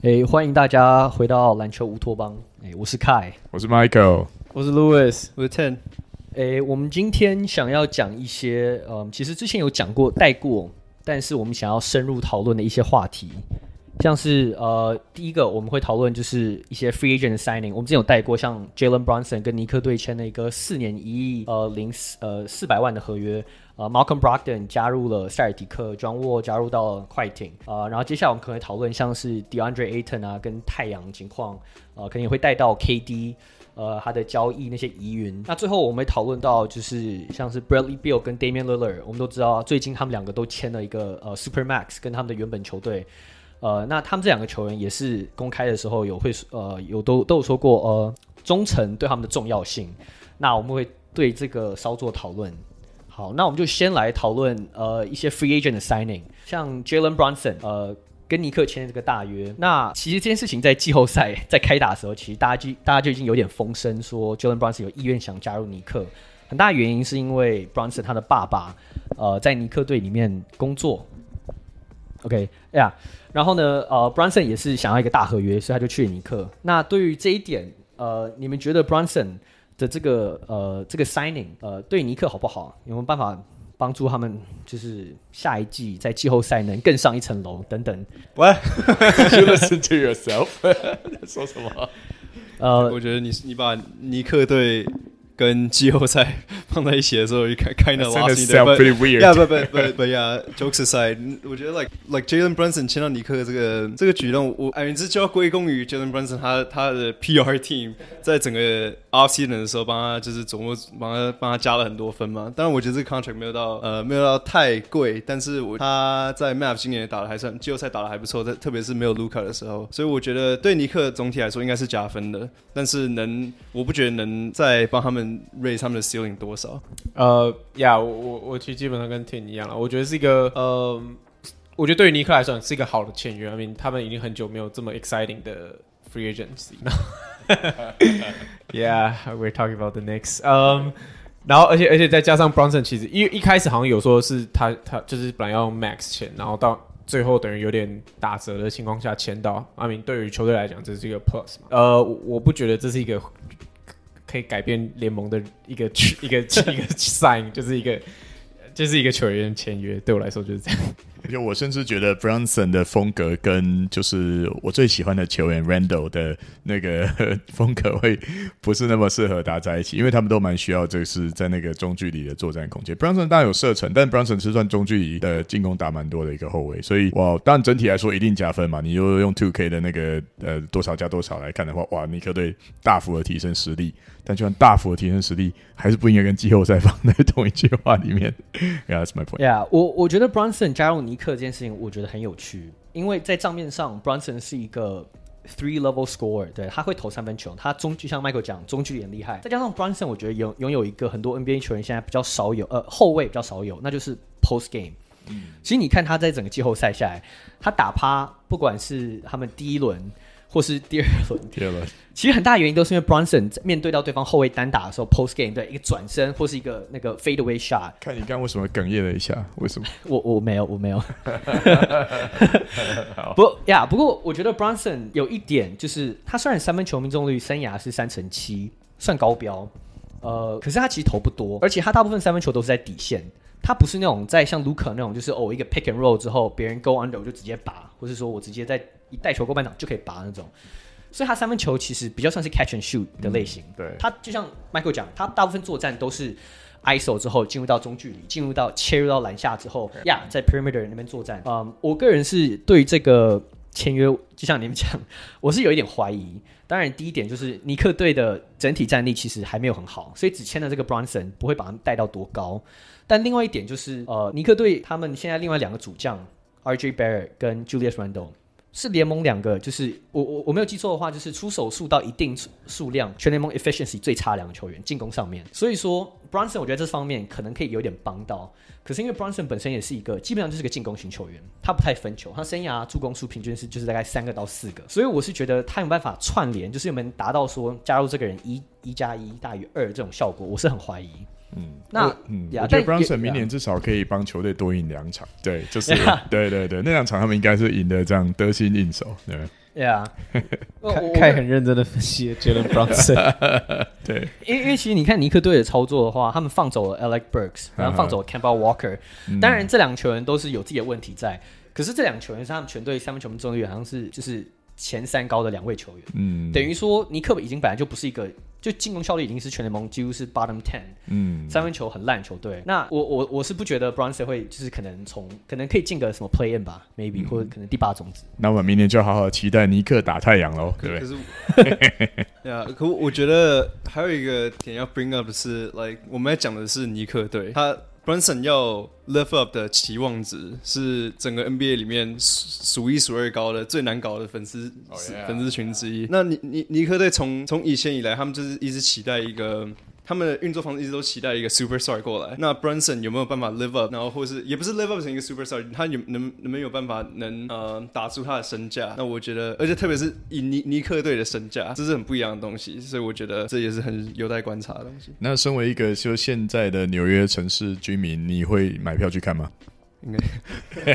哎，欢迎大家回到篮球乌托邦。哎，我是 Kai，我是 Michael，我是 Louis，我是 Ten。哎，我们今天想要讲一些，嗯，其实之前有讲过带过，但是我们想要深入讨论的一些话题，像是呃，第一个我们会讨论就是一些 free agent signing，我们之前有带过，像 Jalen Brunson 跟尼克队签了一个四年一亿呃零四呃四百万的合约。呃，Malcolm Brogdon 加入了塞尔提克，John Wall 加入到了快艇。呃，然后接下来我们可能会讨论像是 DeAndre Ayton 啊，跟太阳情况，呃，可能也会带到 KD，呃，他的交易那些疑云。那最后我们会讨论到就是像是 Bradley Beal 跟 Damian Lillard，我们都知道最近他们两个都签了一个呃 Supermax，跟他们的原本球队。呃，那他们这两个球员也是公开的时候有会呃有都都有说过呃忠诚对他们的重要性。那我们会对这个稍作讨论。好，那我们就先来讨论呃一些 free agent 的 signing，像 Jalen Brunson 呃跟尼克签这个大约。那其实这件事情在季后赛在开打的时候，其实大家就大家就已经有点风声说 Jalen Brunson 有意愿想加入尼克。很大原因是因为 Brunson 他的爸爸呃在尼克队里面工作。OK 呀、yeah，然后呢呃 Brunson 也是想要一个大合约，所以他就去了尼克。那对于这一点呃你们觉得 Brunson 的这个呃，这个 signing 呃，对尼克好不好？有没有办法帮助他们，就是下一季在季后赛能更上一层楼等等？What? You listen to yourself？说什么？呃，我觉得你你把尼克队。跟季后赛放在一起的时候，就开开那 pretty weird。Yeah, but but but but yeah, jokes aside，我觉得 like like Jalen Brunson 签到尼克这个这个举动，我 I mean，这就要归功于 Jalen Brunson 他他的 PR team 在整个 off season 的时候帮他就是琢磨帮他帮他加了很多分嘛。当然，我觉得这个 contract 没有到呃没有到太贵，但是我他在 Mavs 今年也打的还算季后赛打的还不错，在特别是没有 Luca 的时候，所以我觉得对尼克总体来说应该是加分的。但是能我不觉得能再帮他们。Raise 他们的 ceiling 多少？呃，呀，我我我其实基本上跟 Tin 一样了。我觉得是一个，呃，我觉得对于尼克来说是一个好的签约。I mean，他们已经很久没有这么 exciting 的 free agency。Yeah，we're talking about the Knicks。嗯，然后而且而且再加上 Bronson，其实一一开始好像有说是他他就是本来要用 max 签，然后到最后等于有点打折的情况下签到。I mean，对于球队来讲这是一个 plus 嘛。呃，我不觉得这是一个。可以改变联盟的一个 一个 一个 sign，就是一个就是一个球员签约，对我来说就是这样。就我甚至觉得 Brunson 的风格跟就是我最喜欢的球员 Randle 的那个风格会不是那么适合搭在一起，因为他们都蛮需要这是在那个中距离的作战空间。Brunson 当然有射程，但 Brunson 是算中距离的进攻打蛮多的一个后卫，所以哇，当然整体来说一定加分嘛。你就用 Two K 的那个呃多少加多少来看的话，哇，尼克队大幅的提升实力。但就算大幅的提升实力，还是不应该跟季后赛放在同一句话里面。Yeah, that's my point. Yeah，我我觉得 Brunson 加入尼克这件事情，我觉得很有趣，因为在账面上，Brunson 是一个 three level scorer，对，他会投三分球，他中就像 Michael 讲，中距离很厉害。再加上 Brunson，我觉得拥拥有一个很多 NBA 球员现在比较少有，呃，后卫比较少有，那就是 post game。嗯，其实你看他在整个季后赛下来，他打趴，不管是他们第一轮。或是第二轮，第二轮，其实很大原因都是因为 Bronson 面对到对方后卫单打的时候，post game 对一个转身或是一个那个 fade away shot。看你刚为什么哽咽了一下？为什么？我我没有我没有。不呀，不过我觉得 Bronson 有一点就是，他虽然三分球命中率生涯是三成七，算高标，呃，可是他其实投不多，而且他大部分三分球都是在底线。他不是那种在像卢卡那种，就是哦一个 pick and roll 之后，别人 go under 我就直接拔，或是说我直接在一带球过半场就可以拔那种。所以他三分球其实比较算是 catch and shoot 的类型。嗯、对，他就像 Michael 讲，他大部分作战都是 ISO 之后进入到中距离，进入到切入到篮下之后，呀，在 perimeter 那边作战。嗯，我个人是对这个签约，就像你们讲，我是有一点怀疑。当然，第一点就是尼克队的整体战力其实还没有很好，所以只签了这个 Bronson 不会把他们带到多高。但另外一点就是，呃，尼克队他们现在另外两个主将 RJ Barrett 跟 Julius Randle 是联盟两个，就是我我我没有记错的话，就是出手数到一定数量，全联盟 efficiency 最差两个球员进攻上面。所以说 Brunson 我觉得这方面可能可以有点帮到。可是因为 Brunson 本身也是一个基本上就是个进攻型球员，他不太分球，他生涯助攻数平均是就是大概三个到四个，所以我是觉得他有办法串联，就是有没有达到说加入这个人一一加一大于二这种效果，我是很怀疑。嗯，那嗯，呀我觉得 Brunson 明年至少可以帮球队多赢两场。对，就是对对对，那两场他们应该是赢的这样得心应手。对，对啊，凯很认真的分析 Jalen Brunson。对，因为因为其实你看尼克队的操作的话，他们放走了 Alec Burks，然后放走了 Campbell Walker，嗯当然这两球员都是有自己的问题在，可是这两球员是他们全队三分球命中率好像是就是前三高的两位球员，嗯，等于说尼克已经本来就不是一个。就进攻效率已经是全联盟几乎是 bottom ten，嗯，三分球很烂球队。那我我我是不觉得 Bronson 会就是可能从可能可以进个什么 play in 吧，maybe、嗯、或者可能第八种子。那我们明年就好好期待尼克打太阳喽，对不对？可是，对啊，可我觉得还有一个点要 bring up 的是，like 我们要讲的是尼克队，他。Brunson 要 live up 的期望值是整个 NBA 里面数一数二高的，最难搞的粉丝、oh, yeah. 粉丝群之一。那尼尼尼克队从从以前以来，他们就是一直期待一个。他们的运作方式一直都期待一个 superstar 过来，那 Brunson 有没有办法 live up？然后或是也不是 live up 成一个 superstar，他有能能不能有办法能呃打出他的身价？那我觉得，而且特别是以尼尼克队的身价，这是很不一样的东西，所以我觉得这也是很有待观察的东西。那身为一个就现在的纽约城市居民，你会买票去看吗？应该，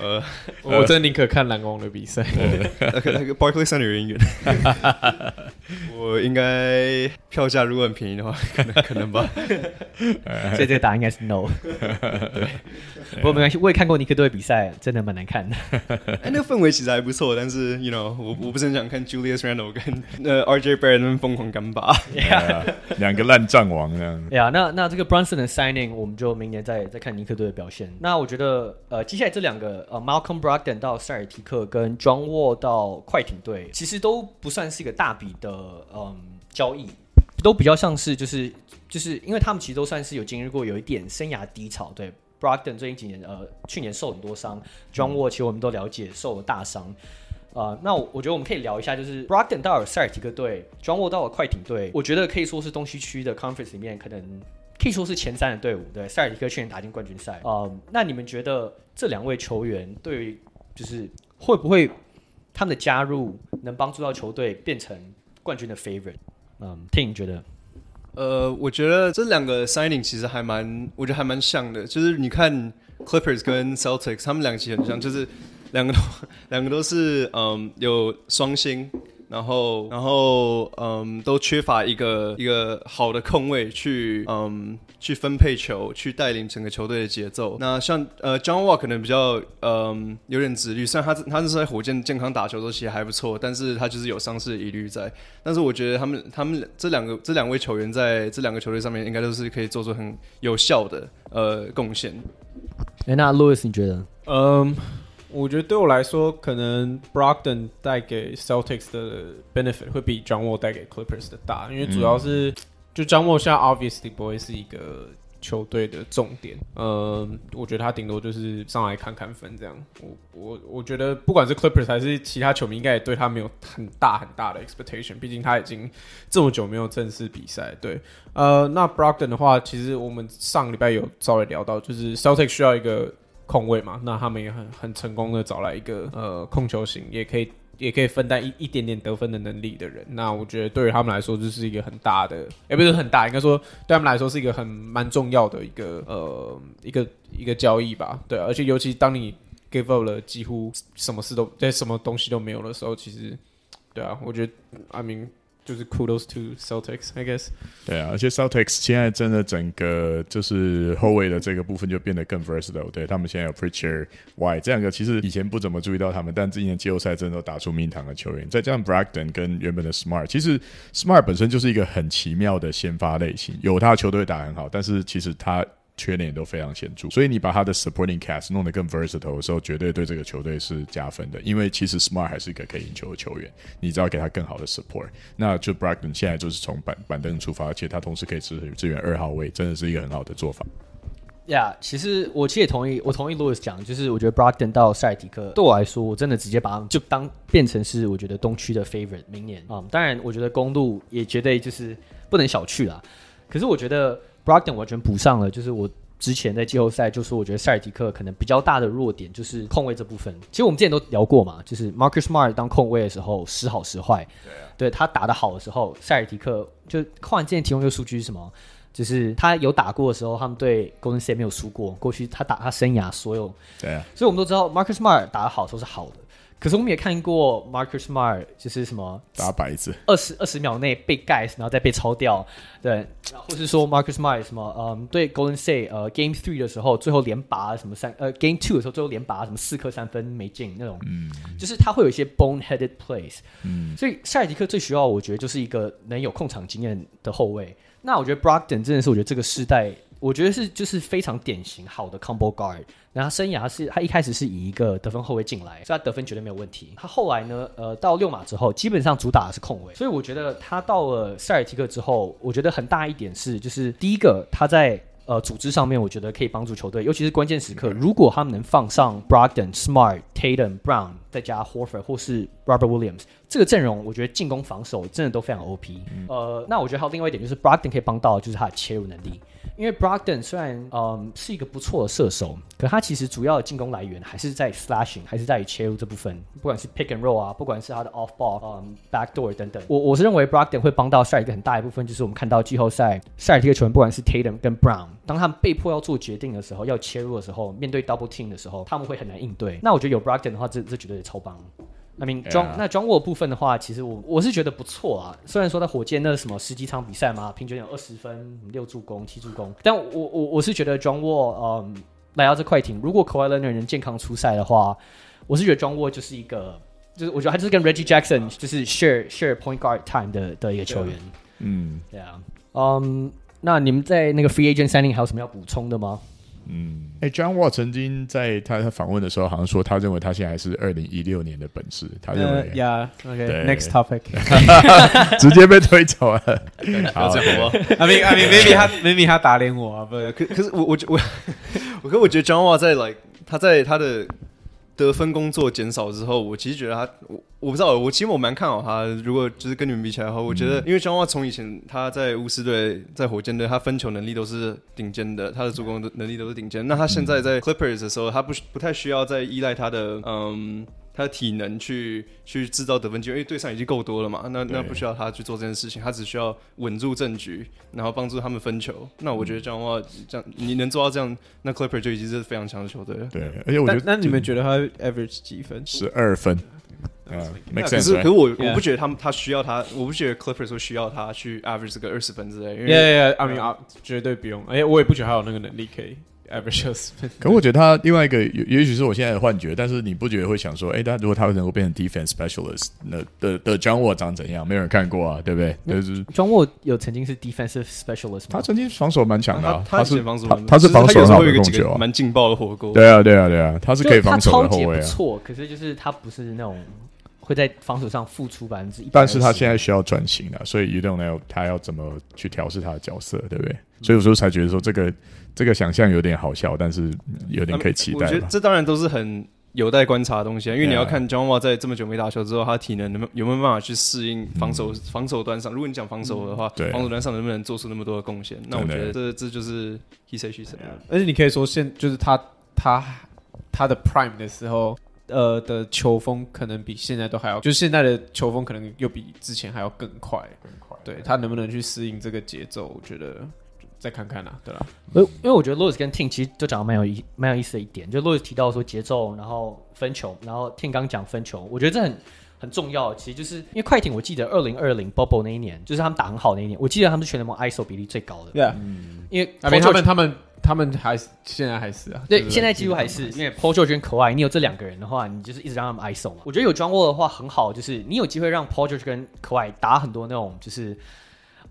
呃，我真宁可看篮网的比赛。那个那个 Barclays Center 有点远，我应该票价如果很便宜的话，可能可能吧。所以这个答案应该是 no。对，不过没关系，我也看过尼克队比赛，真的蛮难看的。哎，那个氛围其实还不错，但是 you know，我我不是很想看 Julius Randle 跟呃 RJ Barrett 那边疯狂干拔，两个烂战王这样。呀，那那这个 Brunson 的 signing，我们就明年再再看尼克队的表现。那我觉得，呃，接下来这两个，呃，Malcolm Brogdon 到塞尔提克跟 John Wall 到快艇队，其实都不算是一个大笔的，嗯，交易，都比较像是就是就是，因为他们其实都算是有经历过有一点生涯低潮。对，Brogdon 最近几年，呃，去年受很多伤，John Wall 其实我们都了解受了大伤。呃，那我觉得我们可以聊一下，就是 Brogdon 到了塞尔提克队，John Wall 到了快艇队，我觉得可以说是东西区的 Conference 里面可能。可以说是前三的队伍，对，塞尔提克去年打进冠军赛。嗯、呃，那你们觉得这两位球员对于就是会不会他们的加入能帮助到球队变成冠军的 favorite？嗯，Ting 觉得？呃，我觉得这两个 signing 其实还蛮，我觉得还蛮像的。就是你看 Clippers 跟 Celtics，他们两个其实很像，就是两个都两个都是嗯有双星。然后，然后，嗯，都缺乏一个一个好的控位去，嗯，去分配球，去带领整个球队的节奏。那像，呃，John Wall 可能比较，嗯，有点自律。虽然他他是在火箭健康打球都其实还不错，但是他就是有伤势的疑虑在。但是我觉得他们他们这两个这两位球员在这两个球队上面，应该都是可以做出很有效的呃贡献。哎，那 Louis 你觉得？嗯。我觉得对我来说，可能 Brogdon 带给 Celtics 的 benefit 会比 John Wall 带给 Clippers 的大，因为主要是、嗯、就 John Wall 现在 obviously 不会是一个球队的重点，嗯，我觉得他顶多就是上来看看分这样。我我我觉得不管是 Clippers 还是其他球迷，应该也对他没有很大很大的 expectation，毕竟他已经这么久没有正式比赛。对，呃，那 Brogdon 的话，其实我们上礼拜有稍微聊到，就是 Celtics 需要一个。控卫嘛，那他们也很很成功的找来一个呃控球型，也可以也可以分担一一点点得分的能力的人。那我觉得对于他们来说，就是一个很大的，也不是很大，应该说对他们来说是一个很蛮重要的一个呃一个一个交易吧。对，而且尤其当你 give up 了几乎什么事都在什么东西都没有的时候，其实对啊，我觉得 I mean。就是 kudos to Celtics，I guess。对啊，而且 Celtics 现在真的整个就是后卫的这个部分就变得更 versatile。对，他们现在有 Preacher、Y 这两个，其实以前不怎么注意到他们，但今年季后赛真的都打出名堂的球员。再加上 Bragdon 跟原本的 Smart，其实 Smart 本身就是一个很奇妙的先发类型，有他的球队打很好，但是其实他。缺点都非常显著，所以你把他的 supporting cast 弄得更 versatile 的时候，绝对对这个球队是加分的。因为其实 Smart 还是一个可以赢球的球员，你只要给他更好的 support，那就 Brogdon 现在就是从板板凳出发，而且他同时可以支支援二号位，真的是一个很好的做法。呀，yeah, 其实我其实也同意，我同意 Louis 讲，就是我觉得 Brogdon 到塞尔提克对我来说，我真的直接把他们就当变成是我觉得东区的 favorite 明年啊、当然，我觉得公路也绝对就是不能小觑啦。可是我觉得。Brogdon 完全补上了，就是我之前在季后赛就说，我觉得塞尔提克可能比较大的弱点就是控卫这部分。其实我们之前都聊过嘛，就是 Marcus Smart 当控卫的时候时好时坏。对啊。对他打的好的时候，塞尔提克就看完之前提供一个数据是什么？就是他有打过的时候，他们对 Golden State 没有输过。过去他打他生涯所有。对啊。所以我们都知道 Marcus Smart 打的好的时候是好的。可是我们也看过 Marcus Smart 就是什么打白子，二十二十秒内被盖，然后再被抄掉，对，或是说 Marcus Smart 什么，嗯，对 Golden State 呃 Game Three 的时候最后连拔什么三呃 Game Two 的时候最后连拔什么四颗三分没进那种，嗯，就是他会有一些 boneheaded plays，嗯，所以下一节课最需要我觉得就是一个能有控场经验的后卫。那我觉得 Brogdon 真的是我觉得这个世代。我觉得是就是非常典型好的 combo guard，然后他生涯是他一开始是以一个得分后卫进来，所以他得分绝对没有问题。他后来呢，呃，到六马之后，基本上主打的是控卫，所以我觉得他到了塞尔提克之后，我觉得很大一点是，就是第一个他在呃组织上面，我觉得可以帮助球队，尤其是关键时刻，如果他们能放上 Brogdon、Smart、Tatum、Brown，再加 Horford 或是 Robert Williams 这个阵容，我觉得进攻防守真的都非常 OP。呃，那我觉得还有另外一点就是 Brogdon 可以帮到，就是他的切入能力。因为 Brogdon 虽然嗯是一个不错的射手，可他其实主要的进攻来源还是在 slashing，还是在于切入这部分。不管是 pick and roll 啊，不管是他的 off ball，嗯 backdoor 等等。我我是认为 Brogdon 会帮到赛一个很大一部分，就是我们看到季后赛赛尔提克球员，不管是 Tatum 跟 Brown，当他们被迫要做决定的时候，要切入的时候，面对 double team 的时候，他们会很难应对。那我觉得有 Brogdon 的话，这这绝对是超棒。I mean，庄 Yeah. 那庄沃部分的话，其实我我是觉得不错啊。虽然说在火箭那什么十几场比赛嘛，平均有二十分、六助攻、七助攻，但我我我是觉得庄沃嗯来到这快艇，如果 Kawhi Leonard 能健康出赛的话，我是觉得庄沃就是一个，就是我觉得他就是跟 Reggie Jackson 就是 share share point guard time 的的一个球员。嗯，对啊，嗯，那你们在那个 free agent signing 还有什么要补充的吗？嗯，哎，John Wall 曾经在他他访问的时候，好像说他认为他现在还是二零一六年的本事。他认为，Yeah，OK，Next topic，直接被推走了。好，这样吗？I mean, I mean, maybe 他，maybe 他打脸我啊，不，可可是我我我我可我觉得 John Wall 在 like 他在他的。得分工作减少之后，我其实觉得他，我我不知道，我其实我蛮看好他。如果就是跟你们比起来的话，我觉得，因为张华从以前他在巫师队、在火箭队，他分球能力都是顶尖的，他的助攻能力都是顶尖。那他现在在 Clippers 的时候，他不不太需要再依赖他的，嗯。他的体能去去制造得分机会，因为对上已经够多了嘛，那那不需要他去做这件事情，他只需要稳住阵局，然后帮助他们分球。那我觉得这样的话，这样你能做到这样，那 Clipper 就已经是非常强的球队了。对，而且我觉得，那你们觉得他 average 几分？十二分。啊，可是可是我我不觉得他们他需要他，我不觉得 Clippers 说需要他去 average 这个二十分之类。因为 Yeah, yeah, I mean, 啊，绝对不用。哎，我也不觉得他有那个能力可以。可我觉得他另外一个，也也许是我现在的幻觉，但是你不觉得会想说，哎，他如果他能够变成 defense specialist，那的的 John Wall 长怎样？没有人看过啊，对不对？就是 John Wall 有曾经是 defensive specialist 吗？他曾经防守蛮强的，他是防守，他是防守好的控球，蛮劲爆的火锅。对啊，对啊，对啊，他是可以防守的后卫啊。不错，可是就是他不是那种会在防守上付出百分之一，但是他现在需要转型了，所以 you don't know 他要怎么去调试他的角色，对不对？所以有时候才觉得说这个。这个想象有点好笑，但是有点可以期待。我觉得这当然都是很有待观察的东西啊，因为你要看 John Wall 在这么久没打球之后，他体能能有没有办法去适应防守防守端上。如果你讲防守的话，防守端上能不能做出那么多的贡献？那我觉得这这就是 he said she said。而且你可以说现就是他他他的 prime 的时候，呃的球风可能比现在都还要，就是现在的球风可能又比之前还要更快更快。对，他能不能去适应这个节奏？我觉得。再看看啊，对吧？因为因为我觉得 Louis 跟 Tim 其实都讲的蛮有意蛮有意思的一点，就 Louis 提到说节奏，然后分球，然后 Tim 刚讲分球，我觉得这很很重要。其实就是因为快艇，我记得二零二零 Bubble 那一年，就是他们打很好那一年，我记得他们是全联盟 ISO 比例最高的。对啊，嗯，因为他们他们他们还是现在还是啊，对，现在几乎还是，因为 Paul George 跟 Kawhi，你有这两个人的话，你就是一直让他们 ISO 嘛。我觉得有 John Wall 的话很好，就是你有机会让 Paul George 跟 Kawhi 打很多那种就是。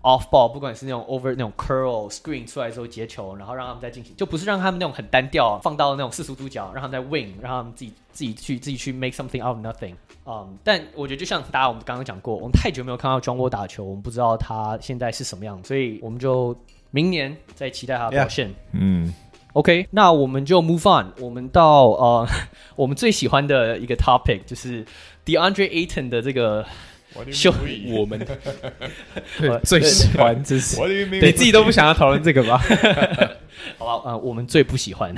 Off ball，不管是那种 over 那种 curl screen 出来之后接球，然后让他们再进行，就不是让他们那种很单调，放到那种四十五度角，让他们在 wing，让他们自己自己去自己去 make something out of nothing。嗯，但我觉得就像大家我们刚刚讲过，我们太久没有看到 John Wall 打球，我们不知道他现在是什么样，所以我们就明年再期待他的表现。Yeah. 嗯，OK，那我们就 move on，我们到呃 我们最喜欢的一个 topic 就是 DeAndre Ayton 的这个。秀我们 最喜欢，这是你自己都不想要讨论这个吧 好吧，呃，我们最不喜欢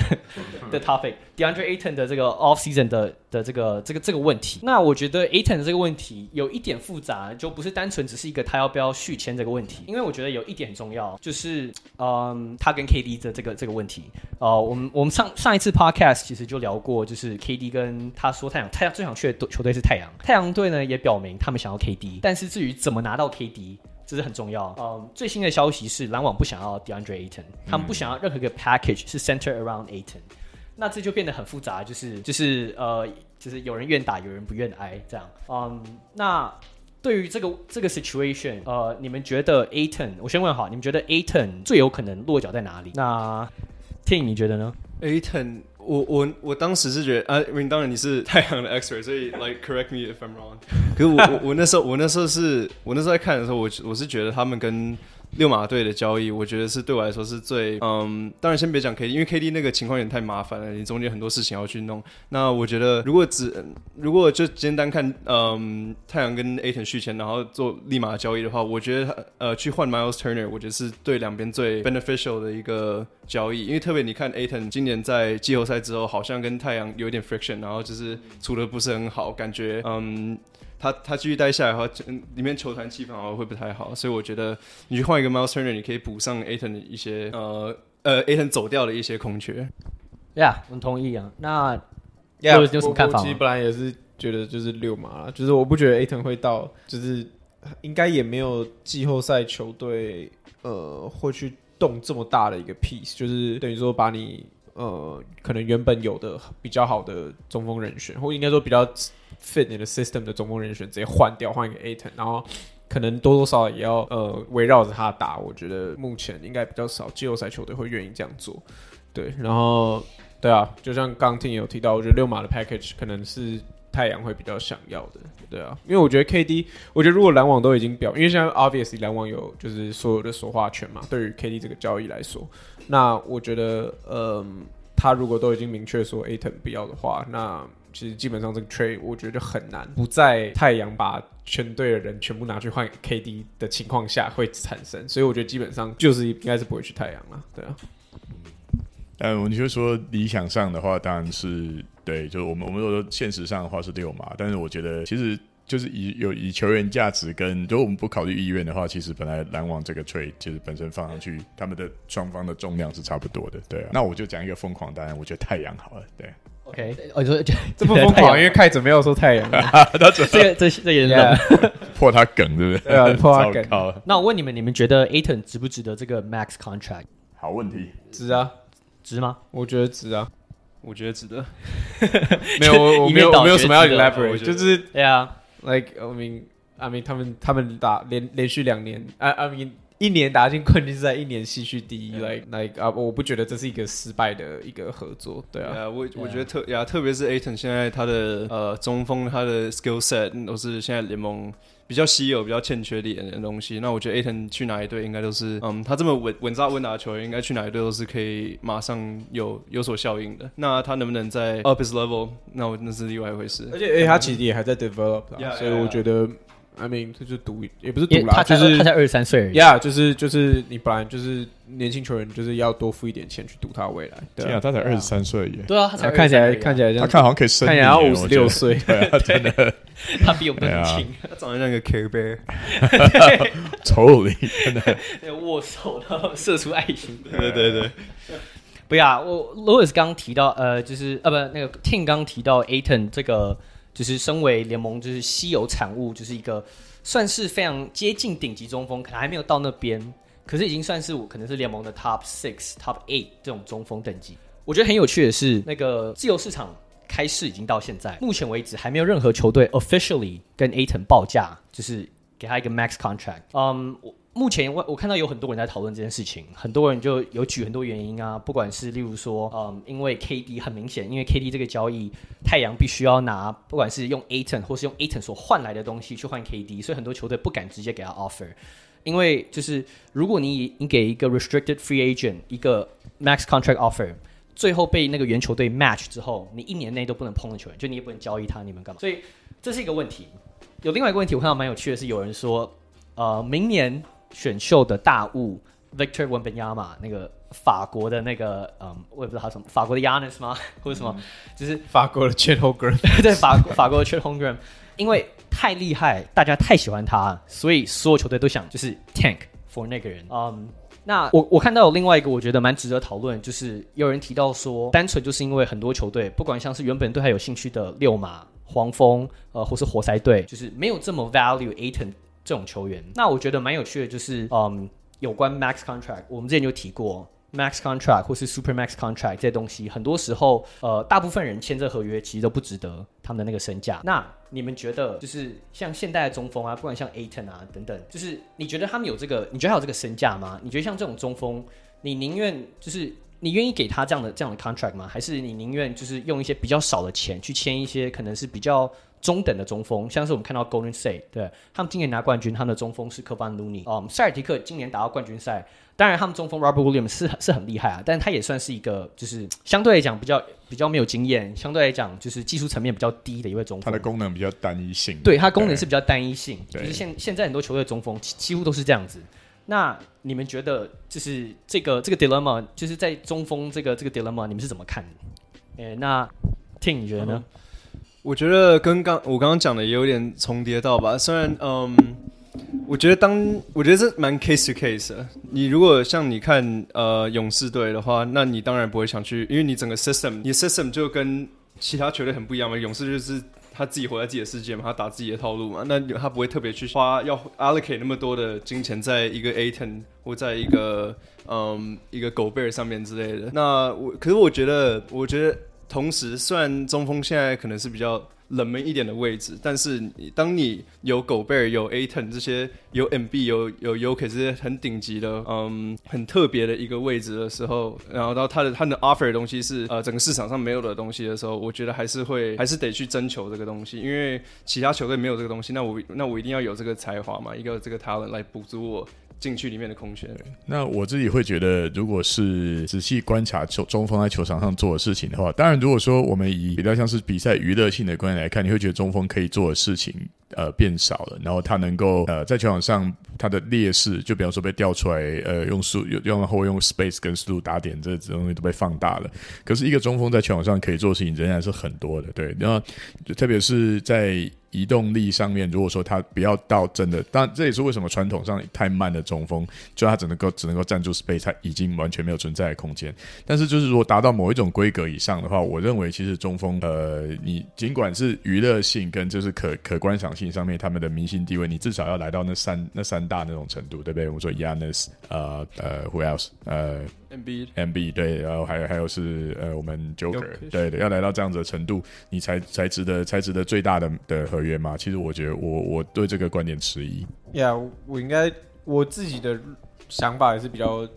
的 topic，DeAndre Ayton 的这个 off season 的的这个这个这个问题。那我觉得 Ayton 的这个问题有一点复杂，就不是单纯只是一个他要不要续签这个问题。因为我觉得有一点很重要，就是嗯，他跟 KD 的这个这个问题。哦、呃，我们我们上上一次 podcast 其实就聊过，就是 KD 跟他说太阳太阳最想去的球队是太阳，太阳队呢也表明他们想要 KD，但是至于怎么拿到 KD。这是很重要。嗯，最新的消息是篮网不想要 DeAndre Ayton，他们不想要任何一个 package 是 center around Ayton，那这就变得很复杂，就是就是呃，就是有人愿打，有人不愿挨这样。嗯，那对于这个这个 situation，呃，你们觉得 Ayton，我先问好，你们觉得 Ayton 最有可能落脚在哪里？那 Ting 你觉得呢？Ayton。我我我当时是觉得啊，因为当然你是太阳的 extra，所以 like correct me if I'm wrong。可是我我我那时候我那时候是我那时候在看的时候，我我是觉得他们跟。六马队的交易，我觉得是对我来说是最嗯，当然先别讲 KD，因为 KD 那个情况有点太麻烦了，你中间很多事情要去弄。那我觉得如果只如果就简单看嗯，太阳跟 Aton 续签，然后做立马交易的话，我觉得呃去换 Miles Turner，我觉得是对两边最 beneficial 的一个交易，因为特别你看 Aton 今年在季后赛之后，好像跟太阳有点 friction，然后就是处的不是很好，感觉嗯。他他继续待下来的话，里面球团气氛好像会不太好，所以我觉得你去换一个 Miles Turner，你可以补上 Ayton 的一些呃呃 Ayton 走掉的一些空缺。呀，我同意啊。那 Yeah, 有有什么看法？我其实本来也是觉得就是六嘛，就是我不觉得 Ayton 会到，就是应该也没有季后赛球队呃会去动这么大的一个 piece，就是等于说把你呃可能原本有的比较好的中锋人选，或应该说比较。Fit 你的 system 的中锋人选直接换掉，换一个 Aton，然后可能多多少少也要呃围绕着他打。我觉得目前应该比较少季后赛球队会愿意这样做。对，然后对啊，就像刚听有提到，我觉得六马的 package 可能是太阳会比较想要的。对啊，因为我觉得 KD，我觉得如果篮网都已经表，因为现在 obviously 篮网有就是所有的说话权嘛，对于 KD 这个交易来说，那我觉得嗯、他如果都已经明确说 Aton 不要的话，那其实基本上这个 trade 我觉得就很难不在太阳把全队的人全部拿去换 KD 的情况下会产生，所以我觉得基本上就是应该是不会去太阳了，对啊。嗯，我们就说理想上的话，当然是对，就是我们我们如果说现实上的话是六嘛，但是我觉得其实就是以有以球员价值跟如果我们不考虑意愿的话，其实本来篮网这个 trade 其实本身放上去，他们的双方的重量是差不多的，对啊。那我就讲一个疯狂答案，我觉得太阳好了，对。OK，我说这这不疯狂，因为开始没有说太阳，他这这这这也是 破他梗，对不对？对啊，破他梗。那我问你们，你们觉得 Ayton 值不值得这个 Max Contract？好问题，值啊，值吗？我觉得值啊，我觉得值得。没有，我我没有没有什么要 elaborate，就是对啊，like I mean I mean 他们他们打连连续两年，I I mean。一年打进冠军赛，一年西区第一，like like 啊，我不觉得这是一个失败的一个合作，对啊，yeah, 我我觉得特呀，特别是 Ayton 现在他的呃中锋，他的 skill set 都是现在联盟比较稀有、比较欠缺的东西。那我觉得 Ayton 去哪一队应该都是，嗯，他这么稳稳扎稳打的球员，应该去哪一队都是可以马上有有所效应的。那他能不能在 up his level？那我那是另外一回事。而且，哎，他其实也还在 develop，、啊 yeah, 所以我觉得。I mean，他就赌，也不是赌啦，他就是他才二十三岁，Yeah，就是就是你本来就是年轻球员，就是要多付一点钱去赌他未来。对啊，他才二十三岁耶。对啊，他才看起来看起来，他看好像可以生，看起来五十六岁，对啊，真的，他比我们年轻，他长得像个 Care Bear，丑里真的，握手然后射出爱心，对对对，不要，我 Louis 刚提到，呃，就是呃，不，那个 Ting 刚提到 Ayton 这个。就是身为联盟就是稀有产物，就是一个算是非常接近顶级中锋，可能还没有到那边，可是已经算是我可能是联盟的 top six、top eight 这种中锋等级。我觉得很有趣的是，那个自由市场开市已经到现在，目前为止还没有任何球队 officially 跟 Ayton 报价，就是给他一个 max contract。嗯，我。目前我我看到有很多人在讨论这件事情，很多人就有举很多原因啊，不管是例如说，嗯，因为 KD 很明显，因为 KD 这个交易，太阳必须要拿，不管是用 Aton 或是用 Aton 所换来的东西去换 KD，所以很多球队不敢直接给他 offer，因为就是如果你你给一个 restricted free agent 一个 max contract offer，最后被那个原球队 match 之后，你一年内都不能碰的球员，就你也不能交易他，你们干嘛？所以这是一个问题。有另外一个问题，我看到蛮有趣的是，有人说，呃，明年。选秀的大物 Victor Wembanyama 那个法国的那个，嗯，我也不知道他什么，法国的 Giannis 吗？或者什么？嗯、就是法国的 Chet Holmgren，对，法法国的 Chet Holmgren，因为太厉害，大家太喜欢他，所以所有球队都想就是 tank for 那个人。嗯，那我我看到有另外一个我觉得蛮值得讨论，就是有人提到说，单纯就是因为很多球队，不管像是原本对他有兴趣的六马、黄蜂，呃，或是活塞队，就是没有这么 value Ayton 这种球员。那我觉得蛮有趣的，就是嗯，有关 max contract，我们之前就提过。Max contract 或是 Super Max contract 这些东西，很多时候，呃，大部分人签这合约其实都不值得他们的那个身价。那你们觉得，就是像现代的中锋啊，不管像 Aton 啊等等，就是你觉得他们有这个，你觉得还有这个身价吗？你觉得像这种中锋，你宁愿就是你愿意给他这样的这样的 contract 吗？还是你宁愿就是用一些比较少的钱去签一些可能是比较中等的中锋？像是我们看到 Golden State，对，他们今年拿冠军，他们的中锋是 Kevon Looney，嗯，塞尔提克今年打到冠军赛。当然，他们中锋 Robert Williams 是是很厉害啊，但是他也算是一个，就是相对来讲比较比较没有经验，相对来讲就是技术层面比较低的一位中锋。他的功能比较单一性。对，他功能是比较单一性，对就是现现在很多球队中锋几乎都是这样子。那你们觉得，就是这个这个 dilemma，就是在中锋这个这个 dilemma，你们是怎么看的？诶，那 Ting 你觉得呢？我觉得跟刚我刚刚讲的也有点重叠到吧，虽然嗯。我觉得当我觉得这蛮 case to case 的。你如果像你看呃勇士队的话，那你当然不会想去，因为你整个 system，你 system 就跟其他球队很不一样嘛。勇士就是他自己活在自己的世界嘛，他打自己的套路嘛，那他不会特别去花要 allocate 那么多的金钱在一个 Aton 或在一个嗯一个 Gobert 上面之类的。那我可是我觉得，我觉得同时虽然中锋现在可能是比较。冷门一点的位置，但是你当你有狗贝尔、有 Aton 这些，有 MB 有有 UK 这些很顶级的，嗯，很特别的一个位置的时候，然后到他的他的 offer 的东西是呃整个市场上没有的东西的时候，我觉得还是会还是得去征求这个东西，因为其他球队没有这个东西，那我那我一定要有这个才华嘛，一个这个 talent 来补足我。禁区里面的空缺。那我自己会觉得，如果是仔细观察球中锋在球场上做的事情的话，当然，如果说我们以比较像是比赛娱乐性的观点来看，你会觉得中锋可以做的事情呃变少了，然后他能够呃在球场上他的劣势，就比方说被调出来，呃用速用用后用 space 跟速度打点这这东西都被放大了。可是，一个中锋在球场上可以做的事情仍然是很多的，对，然后特别是在。移动力上面，如果说他不要到真的，当然这也是为什么传统上太慢的中锋，就他只能够只能够站住 space，他已经完全没有存在的空间。但是就是如果达到某一种规格以上的话，我认为其实中锋，呃，你尽管是娱乐性跟就是可可观赏性上面，他们的明星地位，你至少要来到那三那三大那种程度，对不对？我们说 Yanis 呃呃，Who else？呃。MB，MB 对，然后还有还有是呃，我们 Joker，对对，要来到这样子的程度，你才才值得才值得最大的的合约吗？其实我觉得我我对这个观点迟疑。Yeah，我应该我自己的想法也是比较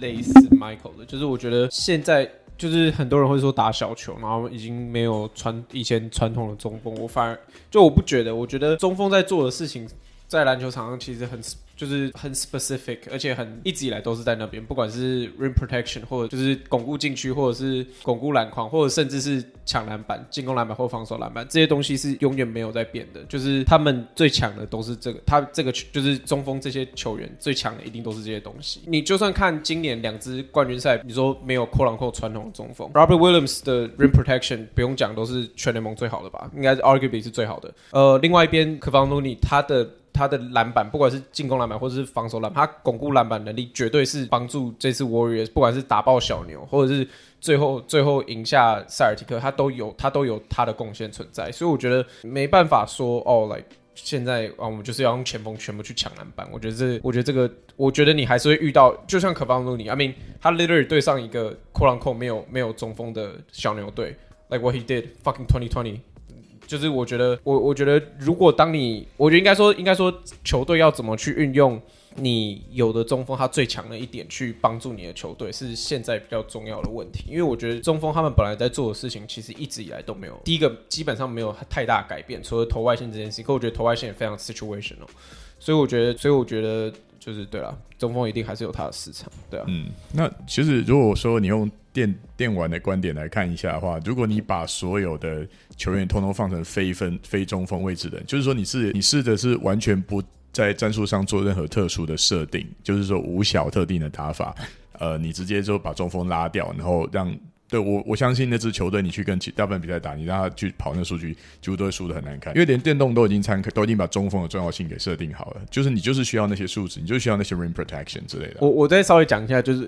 类似 Michael 的，就是我觉得现在就是很多人会说打小球，然后已经没有传以前传统的中锋，我反而就我不觉得，我觉得中锋在做的事情在篮球场上其实很。就是很 specific，而且很一直以来都是在那边，不管是 rim protection 或者就是巩固禁区，或者是巩固篮筐，或者甚至是抢篮板、进攻篮板或防守篮板，这些东西是永远没有在变的。就是他们最强的都是这个，他这个就是中锋这些球员最强的一定都是这些东西。你就算看今年两支冠军赛，你说没有扣篮扣传统的中锋，Robert Williams 的 rim protection 不用讲，都是全联盟最好的吧？应该是 arguably 是最好的。呃，另外一边 Kevon Looney 他的。他的篮板，不管是进攻篮板或者是防守篮板，他巩固篮板能力绝对是帮助这次 Warriors，不管是打爆小牛，或者是最后最后赢下塞尔提克，他都有他都有他的贡献存在。所以我觉得没办法说哦，来、like, 现在啊，我们就是要用前锋全部去抢篮板。我觉得这，我觉得这个，我觉得你还是会遇到，就像 Kevon Looney，I mean，他 literally 对上一个 quote unquote 没有没有中锋的小牛队，like what he did fucking twenty twenty。就是我觉得，我我觉得，如果当你，我觉得应该说，应该说，球队要怎么去运用你有的中锋他最强的一点去帮助你的球队，是现在比较重要的问题。因为我觉得中锋他们本来在做的事情，其实一直以来都没有，第一个基本上没有太大改变，除了投外线这件事情。可我觉得投外线也非常 situational，所以我觉得，所以我觉得就是对了，中锋一定还是有他的市场，对啊。嗯，那其实如果说你用。电电玩的观点来看一下的话，如果你把所有的球员通通放成非分非中锋位置的，就是说你是你试着是完全不在战术上做任何特殊的设定，就是说无小特定的打法，呃，你直接就把中锋拉掉，然后让。对我，我相信那支球队，你去跟其大部分比赛打，你让他去跑那数据，几乎都会输的很难看。因为连电动都已经参，都已经把中锋的重要性给设定好了，就是你就是需要那些数值，你就需要那些 rim protection 之类的。我我再稍微讲一下，就是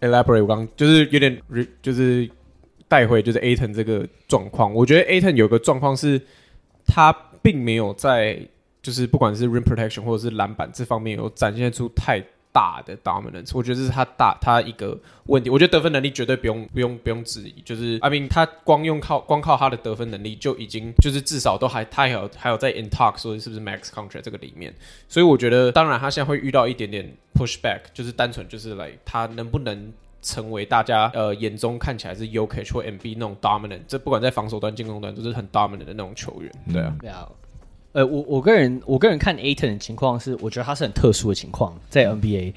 elaborate，我刚就是有点就是带回就是 Ayton 这个状况。我觉得 Ayton 有个状况是，他并没有在就是不管是 rim protection 或者是篮板这方面有展现出太。大的 dominance，我觉得这是他大他一个问题。我觉得得分能力绝对不用不用不用质疑，就是 I mean 他光用靠光靠他的得分能力就已经就是至少都还他还有还有在 in talk 说是不是 max contract 这个里面。所以我觉得，当然他现在会遇到一点点 pushback，就是单纯就是来他能不能成为大家呃眼中看起来是 UK 或 MB 那种 dominant，这不管在防守端进攻端都是很 dominant 的那种球员。对啊。呃，我我个人我个人看 Aton 的情况是，我觉得他是很特殊的情况在 NBA，